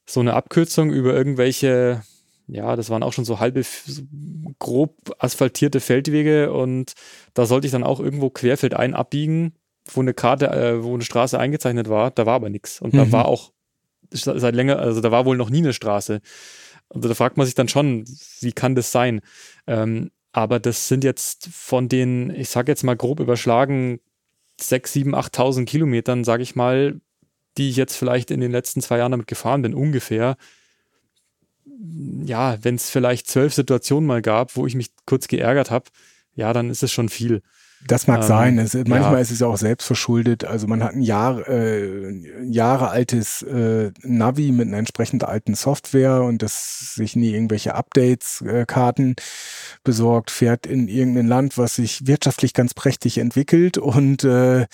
so eine Abkürzung über irgendwelche, ja, das waren auch schon so halbe, so grob asphaltierte Feldwege und da sollte ich dann auch irgendwo querfeldein abbiegen, wo eine Karte, äh, wo eine Straße eingezeichnet war, da war aber nichts und mhm. da war auch seit länger, also da war wohl noch nie eine Straße. Also da fragt man sich dann schon, wie kann das sein? Ähm, aber das sind jetzt von den, ich sage jetzt mal grob überschlagen, 6, 7, 8.000 Kilometern, sage ich mal, die ich jetzt vielleicht in den letzten zwei Jahren damit gefahren bin, ungefähr. Ja, wenn es vielleicht zwölf Situationen mal gab, wo ich mich kurz geärgert habe, ja, dann ist es schon viel. Das mag ähm, sein. Es, manchmal ja. ist es auch selbst verschuldet. Also man hat ein Jahr, äh, Jahre altes äh, Navi mit einer entsprechend alten Software und das sich nie irgendwelche Updates-Karten äh, besorgt, fährt in irgendein Land, was sich wirtschaftlich ganz prächtig entwickelt und äh,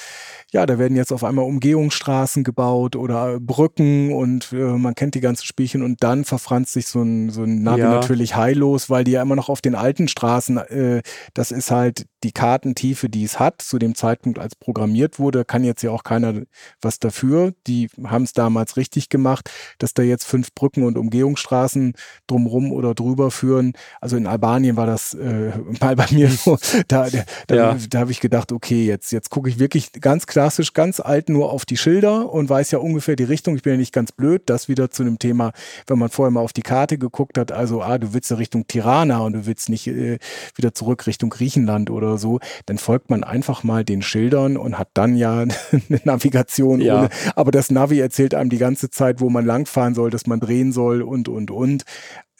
ja, da werden jetzt auf einmal Umgehungsstraßen gebaut oder Brücken und äh, man kennt die ganzen Spielchen und dann verfranst sich so ein, so ein Navi ja. natürlich heillos, weil die ja immer noch auf den alten Straßen, äh, das ist halt die Kartentiefe, die es hat, zu dem Zeitpunkt, als programmiert wurde, kann jetzt ja auch keiner was dafür. Die haben es damals richtig gemacht, dass da jetzt fünf Brücken und Umgehungsstraßen drumrum oder drüber führen. Also in Albanien war das äh, mal bei mir so. Da, da, ja. da habe ich gedacht, okay, jetzt, jetzt gucke ich wirklich ganz klassisch, ganz alt nur auf die Schilder und weiß ja ungefähr die Richtung. Ich bin ja nicht ganz blöd. Das wieder zu einem Thema, wenn man vorher mal auf die Karte geguckt hat, also ah, du willst ja Richtung Tirana und du willst nicht äh, wieder zurück Richtung Griechenland oder oder so, dann folgt man einfach mal den Schildern und hat dann ja eine Navigation. Ja. Ohne, aber das Navi erzählt einem die ganze Zeit, wo man langfahren soll, dass man drehen soll und, und, und.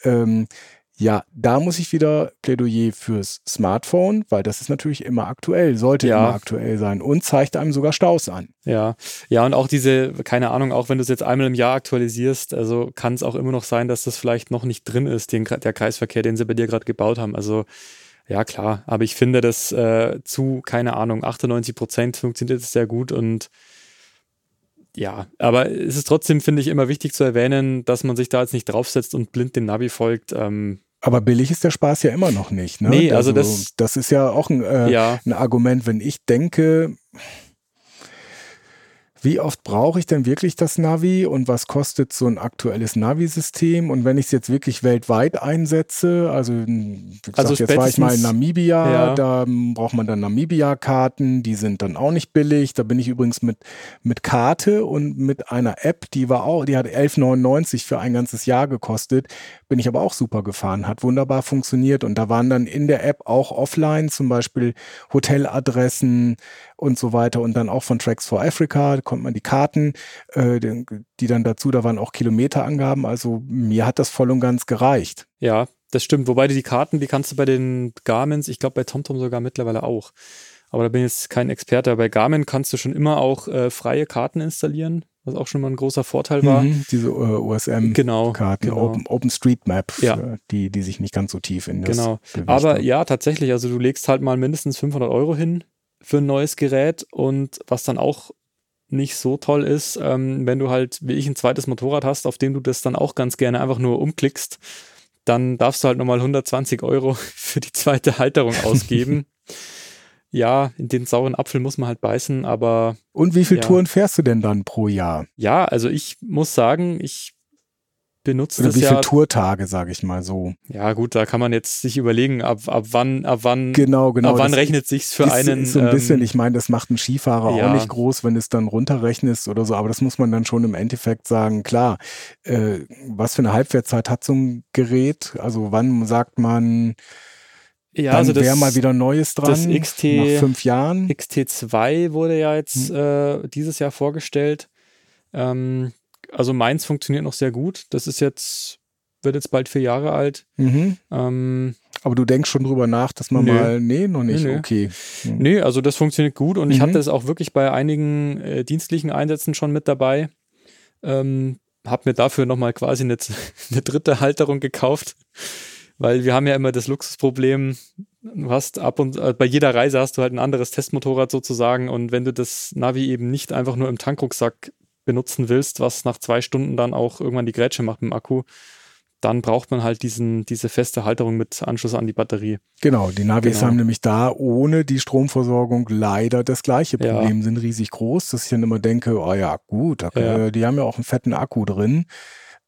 Ähm, ja, da muss ich wieder Plädoyer fürs Smartphone, weil das ist natürlich immer aktuell, sollte ja. immer aktuell sein und zeigt einem sogar Staus an. Ja, ja, und auch diese, keine Ahnung, auch wenn du es jetzt einmal im Jahr aktualisierst, also kann es auch immer noch sein, dass das vielleicht noch nicht drin ist, den, der Kreisverkehr, den sie bei dir gerade gebaut haben. Also ja, klar, aber ich finde, dass äh, zu, keine Ahnung, 98 Prozent funktioniert es sehr gut und ja, aber es ist trotzdem, finde ich, immer wichtig zu erwähnen, dass man sich da jetzt nicht draufsetzt und blind dem Navi folgt. Ähm, aber billig ist der Spaß ja immer noch nicht. Ne? Nee, also, also das, das ist ja auch ein, äh, ja. ein Argument, wenn ich denke, wie oft brauche ich denn wirklich das Navi und was kostet so ein aktuelles Navi-System? Und wenn ich es jetzt wirklich weltweit einsetze, also, gesagt, also jetzt war ich mal in Namibia, ja. da braucht man dann Namibia-Karten, die sind dann auch nicht billig. Da bin ich übrigens mit, mit Karte und mit einer App, die war auch, die hat 11,99 für ein ganzes Jahr gekostet, bin ich aber auch super gefahren, hat wunderbar funktioniert und da waren dann in der App auch offline zum Beispiel Hoteladressen und so weiter und dann auch von Tracks for Africa konnte man die Karten, äh, die dann dazu, da waren auch Kilometerangaben, also mir hat das voll und ganz gereicht. Ja, das stimmt, wobei die Karten, die kannst du bei den Garmins, ich glaube bei TomTom sogar mittlerweile auch. Aber da bin ich jetzt kein Experte. Bei Garmin kannst du schon immer auch äh, freie Karten installieren, was auch schon mal ein großer Vorteil war. Mhm, diese äh, OSM-Karten, genau, genau. Open, OpenStreetMap, ja. die, die sich nicht ganz so tief in das Genau, aber ja, tatsächlich, also du legst halt mal mindestens 500 Euro hin für ein neues Gerät und was dann auch nicht so toll ist, ähm, wenn du halt wie ich ein zweites Motorrad hast, auf dem du das dann auch ganz gerne einfach nur umklickst, dann darfst du halt nochmal 120 Euro für die zweite Halterung ausgeben. ja, in den sauren Apfel muss man halt beißen, aber. Und wie viele ja. Touren fährst du denn dann pro Jahr? Ja, also ich muss sagen, ich benutzt Oder das wie ja. viele Tourtage, sage ich mal so. Ja, gut, da kann man jetzt sich überlegen, ab, ab wann, ab wann, genau, genau, ab wann rechnet sich's für ist, einen. Ist so ein bisschen, ähm, ich meine, das macht ein Skifahrer ja. auch nicht groß, wenn es dann runterrechnest oder so, aber das muss man dann schon im Endeffekt sagen, klar, äh, was für eine Halbwertszeit hat so ein Gerät? Also wann sagt man, ja, dann also wäre mal wieder Neues dran. Das XT, nach fünf Jahren. XT2 wurde ja jetzt hm. äh, dieses Jahr vorgestellt. Ähm, also meins funktioniert noch sehr gut. Das ist jetzt, wird jetzt bald vier Jahre alt. Mhm. Ähm, aber du denkst schon drüber nach, dass man nö. mal, nee, noch nicht, nö, okay. Hm. Nee, also das funktioniert gut und mhm. ich hatte es auch wirklich bei einigen äh, dienstlichen Einsätzen schon mit dabei. Ähm, hab mir dafür nochmal quasi eine, eine dritte Halterung gekauft, weil wir haben ja immer das Luxusproblem, du hast ab und äh, bei jeder Reise hast du halt ein anderes Testmotorrad sozusagen und wenn du das Navi eben nicht einfach nur im Tankrucksack benutzen willst, was nach zwei Stunden dann auch irgendwann die Grätsche macht mit dem Akku, dann braucht man halt diesen, diese feste Halterung mit Anschluss an die Batterie. Genau, die Navis genau. haben nämlich da ohne die Stromversorgung leider das gleiche Problem, ja. sind riesig groß, dass ich dann immer denke, oh ja, gut, ja. die haben ja auch einen fetten Akku drin.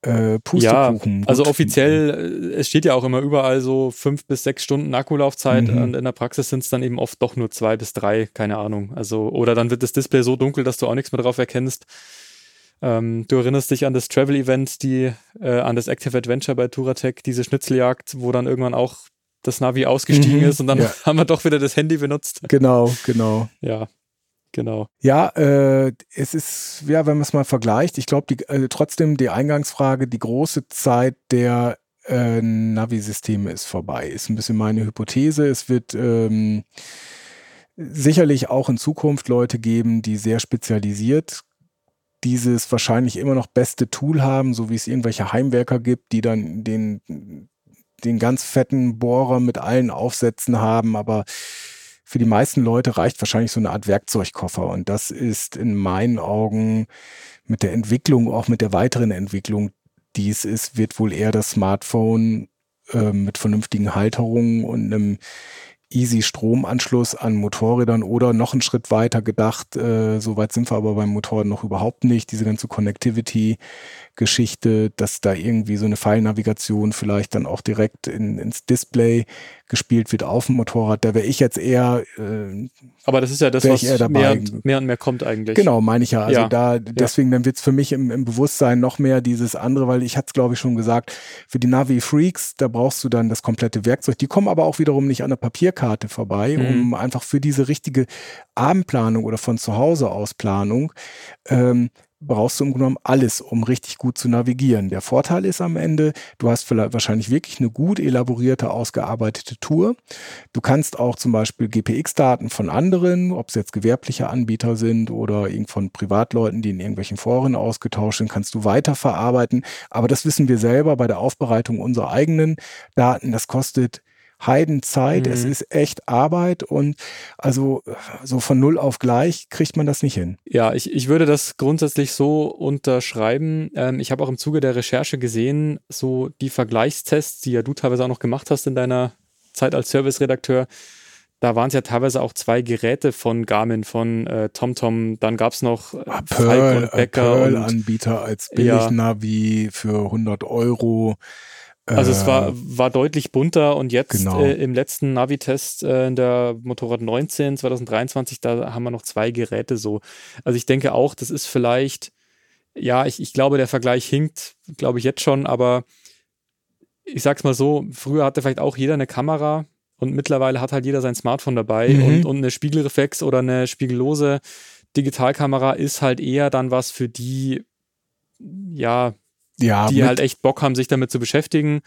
Äh, Pustekuchen. Ja, also offiziell, äh, es steht ja auch immer überall so fünf bis sechs Stunden Akkulaufzeit mhm. und in der Praxis sind es dann eben oft doch nur zwei bis drei, keine Ahnung. Also, oder dann wird das Display so dunkel, dass du auch nichts mehr drauf erkennst. Ähm, du erinnerst dich an das Travel-Event, die, äh, an das Active Adventure bei Touratech, diese Schnitzeljagd, wo dann irgendwann auch das Navi ausgestiegen mhm, ist und dann ja. haben wir doch wieder das Handy benutzt. Genau, genau. Ja, genau. Ja, äh, es ist, ja, wenn man es mal vergleicht, ich glaube, äh, trotzdem die Eingangsfrage, die große Zeit der äh, Navi-Systeme ist vorbei. Ist ein bisschen meine Hypothese. Es wird ähm, sicherlich auch in Zukunft Leute geben, die sehr spezialisiert dieses wahrscheinlich immer noch beste Tool haben, so wie es irgendwelche Heimwerker gibt, die dann den, den ganz fetten Bohrer mit allen Aufsätzen haben, aber für die meisten Leute reicht wahrscheinlich so eine Art Werkzeugkoffer. Und das ist in meinen Augen mit der Entwicklung, auch mit der weiteren Entwicklung, die es ist, wird wohl eher das Smartphone äh, mit vernünftigen Halterungen und einem easy Stromanschluss an Motorrädern oder noch einen Schritt weiter gedacht, äh, so weit sind wir aber beim Motorrad noch überhaupt nicht, diese ganze Connectivity Geschichte, dass da irgendwie so eine Pfeilnavigation vielleicht dann auch direkt in, ins Display gespielt wird auf dem Motorrad. Da wäre ich jetzt eher. Äh, Aber das ist ja das, was mehr und, mehr und mehr kommt eigentlich. Genau, meine ich ja. Also ja. da, deswegen, dann wird es für mich im, im Bewusstsein noch mehr dieses andere, weil ich hatte es, glaube ich, schon gesagt, für die Navi-Freaks, da brauchst du dann das komplette Werkzeug. Die kommen aber auch wiederum nicht an der Papierkarte vorbei, mhm. um einfach für diese richtige Abendplanung oder von zu Hause aus Planung ähm, brauchst du im Grunde genommen alles, um richtig gut zu navigieren. Der Vorteil ist am Ende, du hast vielleicht wahrscheinlich wirklich eine gut elaborierte, ausgearbeitete Tour. Du kannst auch zum Beispiel GPX-Daten von anderen, ob es jetzt gewerbliche Anbieter sind oder von Privatleuten, die in irgendwelchen Foren ausgetauscht sind, kannst du weiterverarbeiten. Aber das wissen wir selber bei der Aufbereitung unserer eigenen Daten. Das kostet Heidenzeit, mhm. es ist echt Arbeit und also so von null auf gleich kriegt man das nicht hin. Ja, ich, ich würde das grundsätzlich so unterschreiben. Ähm, ich habe auch im Zuge der Recherche gesehen, so die Vergleichstests, die ja du teilweise auch noch gemacht hast in deiner Zeit als Serviceredakteur, da waren es ja teilweise auch zwei Geräte von Garmin, von äh, TomTom. Dann gab es noch äh, ah, Pearl, und Becker. Pearl-Anbieter als Billignavi ja. für 100 Euro. Also es war, äh, war deutlich bunter und jetzt genau. äh, im letzten Navi-Test äh, in der Motorrad 19 2023, da haben wir noch zwei Geräte so. Also ich denke auch, das ist vielleicht, ja, ich, ich glaube, der Vergleich hinkt, glaube ich jetzt schon, aber ich sag's mal so, früher hatte vielleicht auch jeder eine Kamera und mittlerweile hat halt jeder sein Smartphone dabei mhm. und, und eine Spiegelreflex oder eine spiegellose Digitalkamera ist halt eher dann was für die, ja, ja, die halt echt Bock haben, sich damit zu beschäftigen.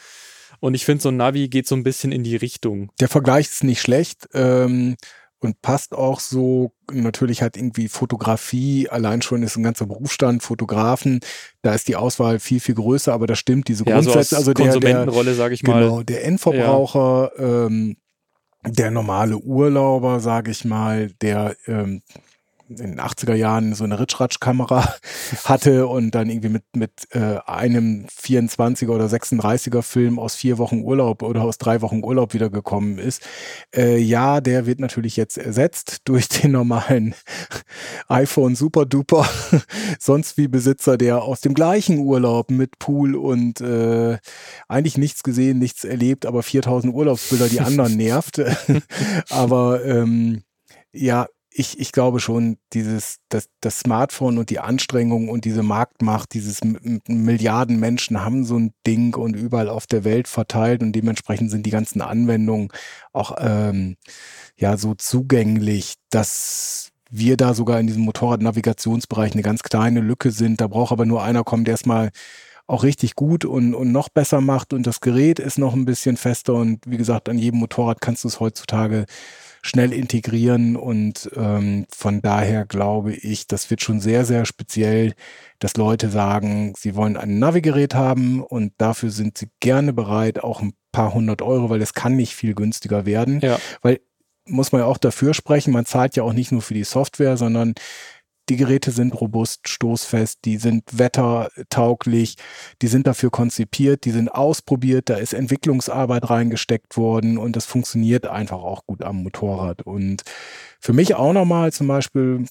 Und ich finde, so ein Navi geht so ein bisschen in die Richtung. Der Vergleich ist nicht schlecht ähm, und passt auch so. Natürlich hat irgendwie Fotografie, allein schon ist ein ganzer Berufsstand, Fotografen, da ist die Auswahl viel, viel größer, aber da stimmt diese ja, Grundsätze. So also der, Konsumentenrolle, sage ich mal. Genau, der Endverbraucher, ja. ähm, der normale Urlauber, sage ich mal, der ähm, in den 80er Jahren so eine Ritschratsch-Kamera hatte und dann irgendwie mit, mit äh, einem 24er oder 36er Film aus vier Wochen Urlaub oder aus drei Wochen Urlaub wiedergekommen ist. Äh, ja, der wird natürlich jetzt ersetzt durch den normalen iPhone Super Duper, sonst wie Besitzer, der aus dem gleichen Urlaub mit Pool und äh, eigentlich nichts gesehen, nichts erlebt, aber 4000 Urlaubsbilder die anderen nervt. aber ähm, ja, ich, ich glaube schon, dieses, das, das Smartphone und die Anstrengung und diese Marktmacht, dieses Milliarden Menschen haben so ein Ding und überall auf der Welt verteilt und dementsprechend sind die ganzen Anwendungen auch ähm, ja so zugänglich, dass wir da sogar in diesem Motorradnavigationsbereich eine ganz kleine Lücke sind. Da braucht aber nur einer kommen, der erstmal auch richtig gut und, und noch besser macht und das Gerät ist noch ein bisschen fester und wie gesagt, an jedem Motorrad kannst du es heutzutage schnell integrieren und ähm, von daher glaube ich, das wird schon sehr, sehr speziell, dass Leute sagen, sie wollen ein Navigerät haben und dafür sind sie gerne bereit, auch ein paar hundert Euro, weil es kann nicht viel günstiger werden. Ja. Weil muss man ja auch dafür sprechen, man zahlt ja auch nicht nur für die Software, sondern die Geräte sind robust, stoßfest, die sind wettertauglich, die sind dafür konzipiert, die sind ausprobiert, da ist Entwicklungsarbeit reingesteckt worden und das funktioniert einfach auch gut am Motorrad. Und für mich auch nochmal zum Beispiel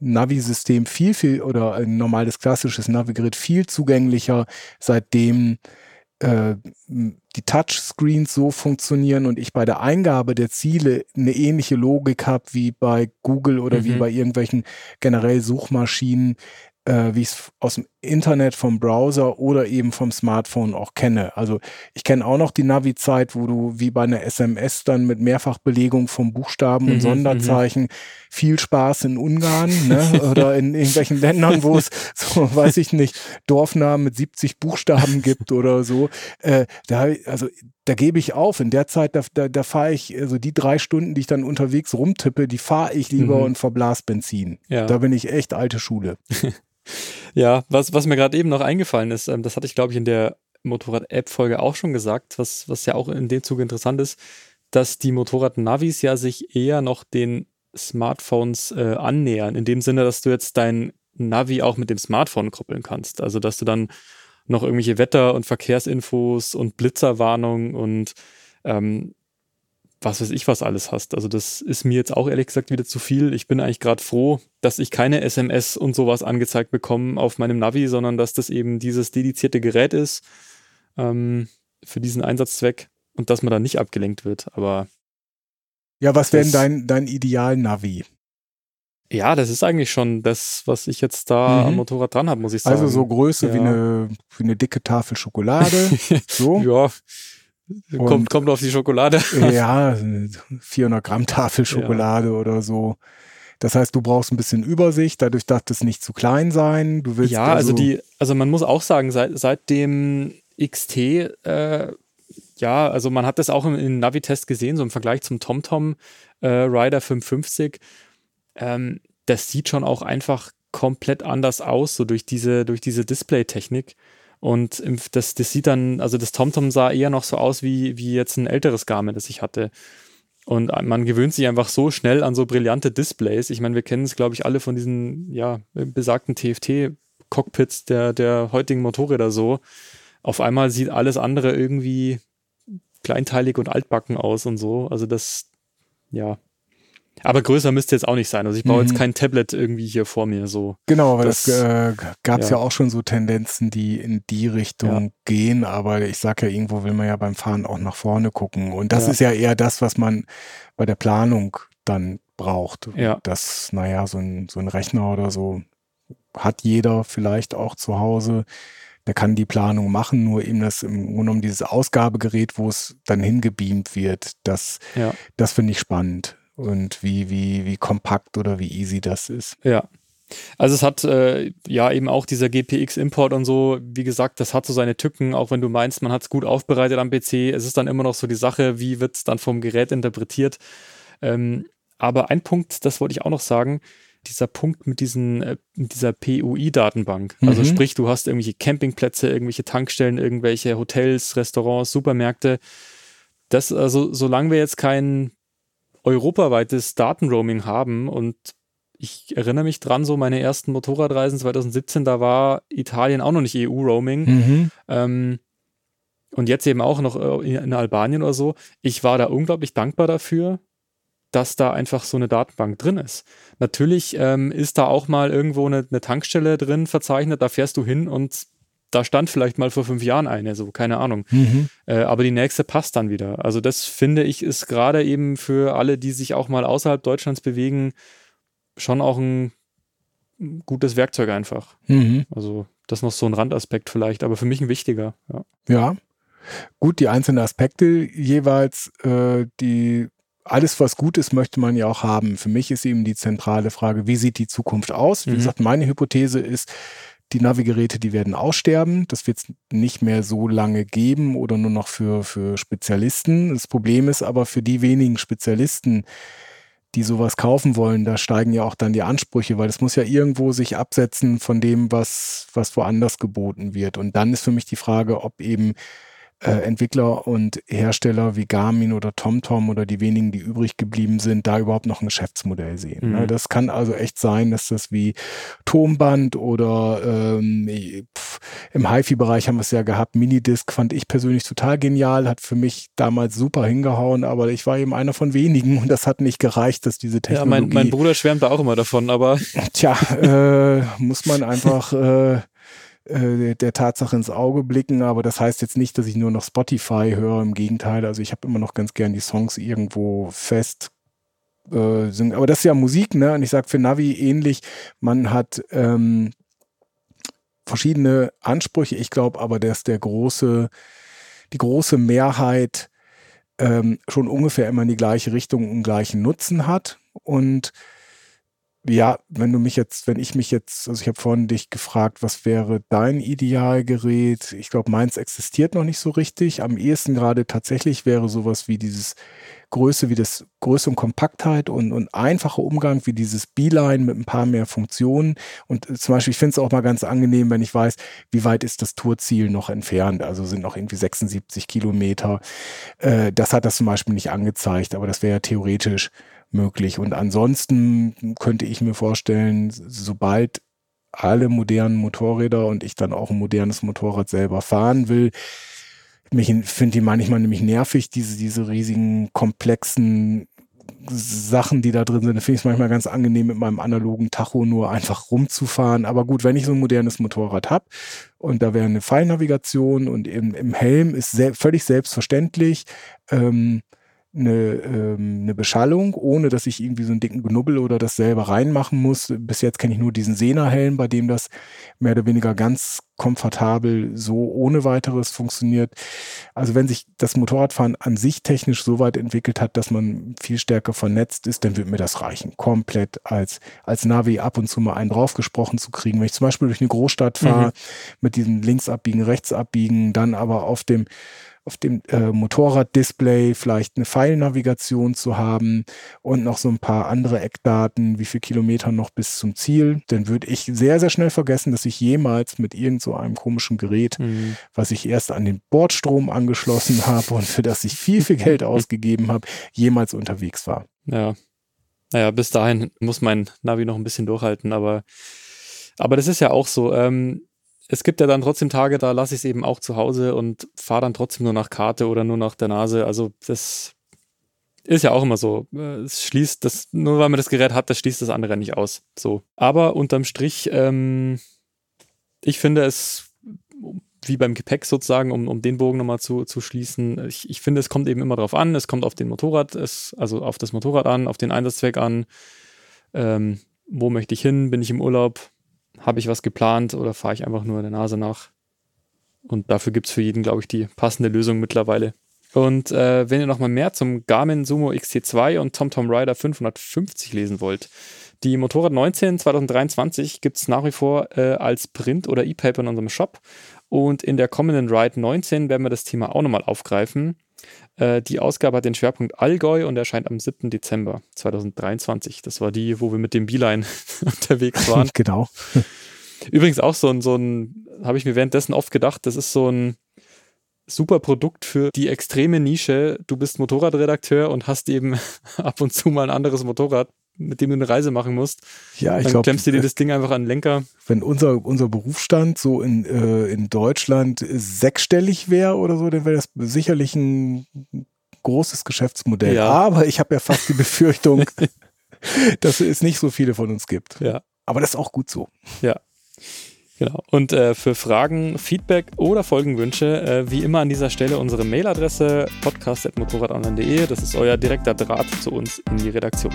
Navi-System viel, viel oder ein normales klassisches Navigerät viel zugänglicher, seitdem äh, die Touchscreens so funktionieren und ich bei der Eingabe der Ziele eine ähnliche Logik habe wie bei Google oder mhm. wie bei irgendwelchen generell Suchmaschinen, äh, wie ich es aus dem Internet, vom Browser oder eben vom Smartphone auch kenne. Also ich kenne auch noch die Navi-Zeit, wo du wie bei einer SMS dann mit Mehrfachbelegung von Buchstaben und mhm, Sonderzeichen mhm. viel Spaß in Ungarn ne? oder in irgendwelchen Ländern, wo es so, weiß ich nicht, Dorfnamen mit 70 Buchstaben gibt oder so. Äh, da, also da gebe ich auf. In der Zeit, da, da, da fahre ich, also die drei Stunden, die ich dann unterwegs rumtippe, die fahre ich lieber mhm. und verblas Benzin. Ja. Da bin ich echt alte Schule. ja, was, was mir gerade eben noch eingefallen ist, ähm, das hatte ich, glaube ich, in der Motorrad-App-Folge auch schon gesagt, was, was ja auch in dem Zuge interessant ist, dass die Motorrad-Navis ja sich eher noch den Smartphones äh, annähern, in dem Sinne, dass du jetzt dein Navi auch mit dem Smartphone koppeln kannst. Also, dass du dann noch irgendwelche Wetter- und Verkehrsinfos und Blitzerwarnungen und ähm, was weiß ich was alles hast. Also das ist mir jetzt auch ehrlich gesagt wieder zu viel. Ich bin eigentlich gerade froh, dass ich keine SMS und sowas angezeigt bekomme auf meinem Navi, sondern dass das eben dieses dedizierte Gerät ist ähm, für diesen Einsatzzweck und dass man da nicht abgelenkt wird. Aber ja, was wäre denn dein, dein Ideal-Navi? Ja, das ist eigentlich schon das, was ich jetzt da mhm. am Motorrad dran habe, muss ich sagen. Also so Größe ja. wie, eine, wie eine dicke Tafel Schokolade. so. Ja, kommt, kommt auf die Schokolade. ja, 400 Gramm Tafel Schokolade ja. oder so. Das heißt, du brauchst ein bisschen Übersicht, dadurch darf das nicht zu klein sein. Du willst ja, also, also die, also man muss auch sagen, seit, seit dem XT, äh, ja, also man hat das auch im, im Navi-Test gesehen, so im Vergleich zum TomTom äh, Rider 550. Ähm, das sieht schon auch einfach komplett anders aus, so durch diese, durch diese Display-Technik. Und das, das sieht dann, also das TomTom sah eher noch so aus wie, wie jetzt ein älteres Garmin, das ich hatte. Und man gewöhnt sich einfach so schnell an so brillante Displays. Ich meine, wir kennen es, glaube ich, alle von diesen, ja, besagten TFT-Cockpits der, der heutigen Motorräder so. Auf einmal sieht alles andere irgendwie kleinteilig und altbacken aus und so. Also das, ja, aber größer müsste jetzt auch nicht sein. Also ich baue mhm. jetzt kein Tablet irgendwie hier vor mir so. Genau, weil das, das äh, gab es ja. ja. auch schon so Tendenzen, die in die Richtung ja. gehen. Aber ich sag ja, irgendwo will man ja beim Fahren auch nach vorne gucken. Und das ja. ist ja eher das, was man bei der Planung dann braucht. Ja. Das, naja, so ein, so ein Rechner oder so hat jeder vielleicht auch zu Hause. Der kann die Planung machen, nur eben das im Grunde genommen dieses Ausgabegerät, wo es dann hingebeamt wird, das, das finde ich spannend und wie, wie, wie kompakt oder wie easy das ist. Ja. Also es hat äh, ja eben auch dieser GPX-Import und so, wie gesagt, das hat so seine Tücken, auch wenn du meinst, man hat es gut aufbereitet am PC. Es ist dann immer noch so die Sache, wie wird es dann vom Gerät interpretiert. Ähm, aber ein Punkt, das wollte ich auch noch sagen, dieser Punkt mit diesen, äh, dieser PUI-Datenbank. Also mhm. Also sprich, du hast irgendwelche Campingplätze, irgendwelche Tankstellen, irgendwelche Hotels, Restaurants, Supermärkte. Das, also, solange wir jetzt kein europaweites Datenroaming haben und ich erinnere mich dran, so meine ersten Motorradreisen 2017, da war Italien auch noch nicht EU-Roaming. Mhm. Ähm, und jetzt eben auch noch äh, in Albanien oder so. Ich war da unglaublich dankbar dafür, dass da einfach so eine Datenbank drin ist. Natürlich ähm, ist da auch mal irgendwo eine, eine, Tankstelle drin verzeichnet, da fährst du hin und da stand vielleicht mal vor fünf Jahren eine, so keine Ahnung. Mhm. Äh, aber die nächste passt dann wieder. Also das finde ich ist gerade eben für alle, die sich auch mal außerhalb Deutschlands bewegen, schon auch ein gutes Werkzeug einfach. Mhm. Also das ist noch so ein Randaspekt vielleicht, aber für mich ein wichtiger. Ja. ja. Gut, die einzelnen Aspekte jeweils, äh, die alles, was gut ist, möchte man ja auch haben. Für mich ist eben die zentrale Frage, wie sieht die Zukunft aus? Wie mhm. gesagt, meine Hypothese ist, die Navigeräte, die werden aussterben. Das wird es nicht mehr so lange geben oder nur noch für, für Spezialisten. Das Problem ist aber für die wenigen Spezialisten, die sowas kaufen wollen, da steigen ja auch dann die Ansprüche, weil es muss ja irgendwo sich absetzen von dem, was, was woanders geboten wird. Und dann ist für mich die Frage, ob eben Entwickler und Hersteller wie Garmin oder TomTom oder die wenigen, die übrig geblieben sind, da überhaupt noch ein Geschäftsmodell sehen. Ne? Mhm. Das kann also echt sein, dass das wie Tonband oder ähm, pf, im HiFi-Bereich haben wir es ja gehabt. Minidisc fand ich persönlich total genial, hat für mich damals super hingehauen, aber ich war eben einer von wenigen und das hat nicht gereicht, dass diese Technologie... Ja, mein, mein Bruder schwärmt da auch immer davon, aber... Tja, äh, muss man einfach... Äh, äh, der Tatsache ins Auge blicken, aber das heißt jetzt nicht, dass ich nur noch Spotify höre, im Gegenteil, also ich habe immer noch ganz gern die Songs irgendwo fest äh, singen. Aber das ist ja Musik, ne? Und ich sage für Navi ähnlich, man hat ähm, verschiedene Ansprüche. Ich glaube aber, dass der große, die große Mehrheit ähm, schon ungefähr immer in die gleiche Richtung und gleichen Nutzen hat. Und ja, wenn du mich jetzt, wenn ich mich jetzt, also ich habe vorhin dich gefragt, was wäre dein Idealgerät? Ich glaube, meins existiert noch nicht so richtig. Am ehesten gerade tatsächlich wäre sowas wie dieses Größe, wie das Größe und Kompaktheit und, und einfacher Umgang wie dieses Beeline mit ein paar mehr Funktionen. Und äh, zum Beispiel, ich finde es auch mal ganz angenehm, wenn ich weiß, wie weit ist das Tourziel noch entfernt. Also sind noch irgendwie 76 Kilometer. Äh, das hat das zum Beispiel nicht angezeigt, aber das wäre ja theoretisch möglich. Und ansonsten könnte ich mir vorstellen, sobald alle modernen Motorräder und ich dann auch ein modernes Motorrad selber fahren will, mich finde die manchmal nämlich nervig, diese, diese riesigen, komplexen Sachen, die da drin sind. Finde ich es manchmal ganz angenehm, mit meinem analogen Tacho nur einfach rumzufahren. Aber gut, wenn ich so ein modernes Motorrad habe und da wäre eine Fallnavigation und im, im Helm ist sehr, völlig selbstverständlich, ähm, eine, ähm, eine Beschallung, ohne dass ich irgendwie so einen dicken Knubbel oder das selber reinmachen muss. Bis jetzt kenne ich nur diesen Sena-Helm, bei dem das mehr oder weniger ganz komfortabel so ohne weiteres funktioniert. Also wenn sich das Motorradfahren an sich technisch so weit entwickelt hat, dass man viel stärker vernetzt ist, dann wird mir das reichen, komplett als, als Navi ab und zu mal einen draufgesprochen zu kriegen. Wenn ich zum Beispiel durch eine Großstadt fahre, mhm. mit diesem links abbiegen, rechts abbiegen, dann aber auf dem auf dem äh, Motorraddisplay vielleicht eine Pfeilnavigation zu haben und noch so ein paar andere Eckdaten, wie viel Kilometer noch bis zum Ziel, dann würde ich sehr, sehr schnell vergessen, dass ich jemals mit irgend so einem komischen Gerät, mhm. was ich erst an den Bordstrom angeschlossen habe und für das ich viel, viel Geld ausgegeben habe, jemals unterwegs war. Ja. Naja, bis dahin muss mein Navi noch ein bisschen durchhalten, aber, aber das ist ja auch so. Ähm, es gibt ja dann trotzdem Tage, da lasse ich es eben auch zu Hause und fahre dann trotzdem nur nach Karte oder nur nach der Nase. Also das ist ja auch immer so. Es schließt das, nur weil man das Gerät hat, das schließt das andere nicht aus. So. Aber unterm Strich, ähm, ich finde es wie beim Gepäck sozusagen, um, um den Bogen nochmal zu, zu schließen. Ich, ich finde, es kommt eben immer darauf an. Es kommt auf den Motorrad, es, also auf das Motorrad an, auf den Einsatzzweck an. Ähm, wo möchte ich hin? Bin ich im Urlaub? Habe ich was geplant oder fahre ich einfach nur der Nase nach? Und dafür gibt es für jeden, glaube ich, die passende Lösung mittlerweile. Und äh, wenn ihr nochmal mehr zum Garmin Sumo XT2 und TomTom Rider 550 lesen wollt, die Motorrad 19 2023 gibt es nach wie vor äh, als Print oder E-Paper in unserem Shop. Und in der kommenden Ride 19 werden wir das Thema auch nochmal aufgreifen. Äh, die Ausgabe hat den Schwerpunkt Allgäu und erscheint am 7. Dezember 2023. Das war die, wo wir mit dem Beeline unterwegs waren. genau. Übrigens auch so ein, so ein, habe ich mir währenddessen oft gedacht, das ist so ein super Produkt für die extreme Nische. Du bist Motorradredakteur und hast eben ab und zu mal ein anderes Motorrad mit dem du eine Reise machen musst. Ja, ich glaube. Dann klemmst du dir das Ding einfach an den Lenker. Wenn unser, unser Berufsstand so in, äh, in Deutschland sechsstellig wäre oder so, dann wäre das sicherlich ein großes Geschäftsmodell. Ja. Aber ich habe ja fast die Befürchtung, dass es nicht so viele von uns gibt. Ja. Aber das ist auch gut so. Ja. Genau. Und äh, für Fragen, Feedback oder Folgenwünsche, äh, wie immer an dieser Stelle unsere Mailadresse podcast.motorradonline.de. Das ist euer direkter Draht zu uns in die Redaktion.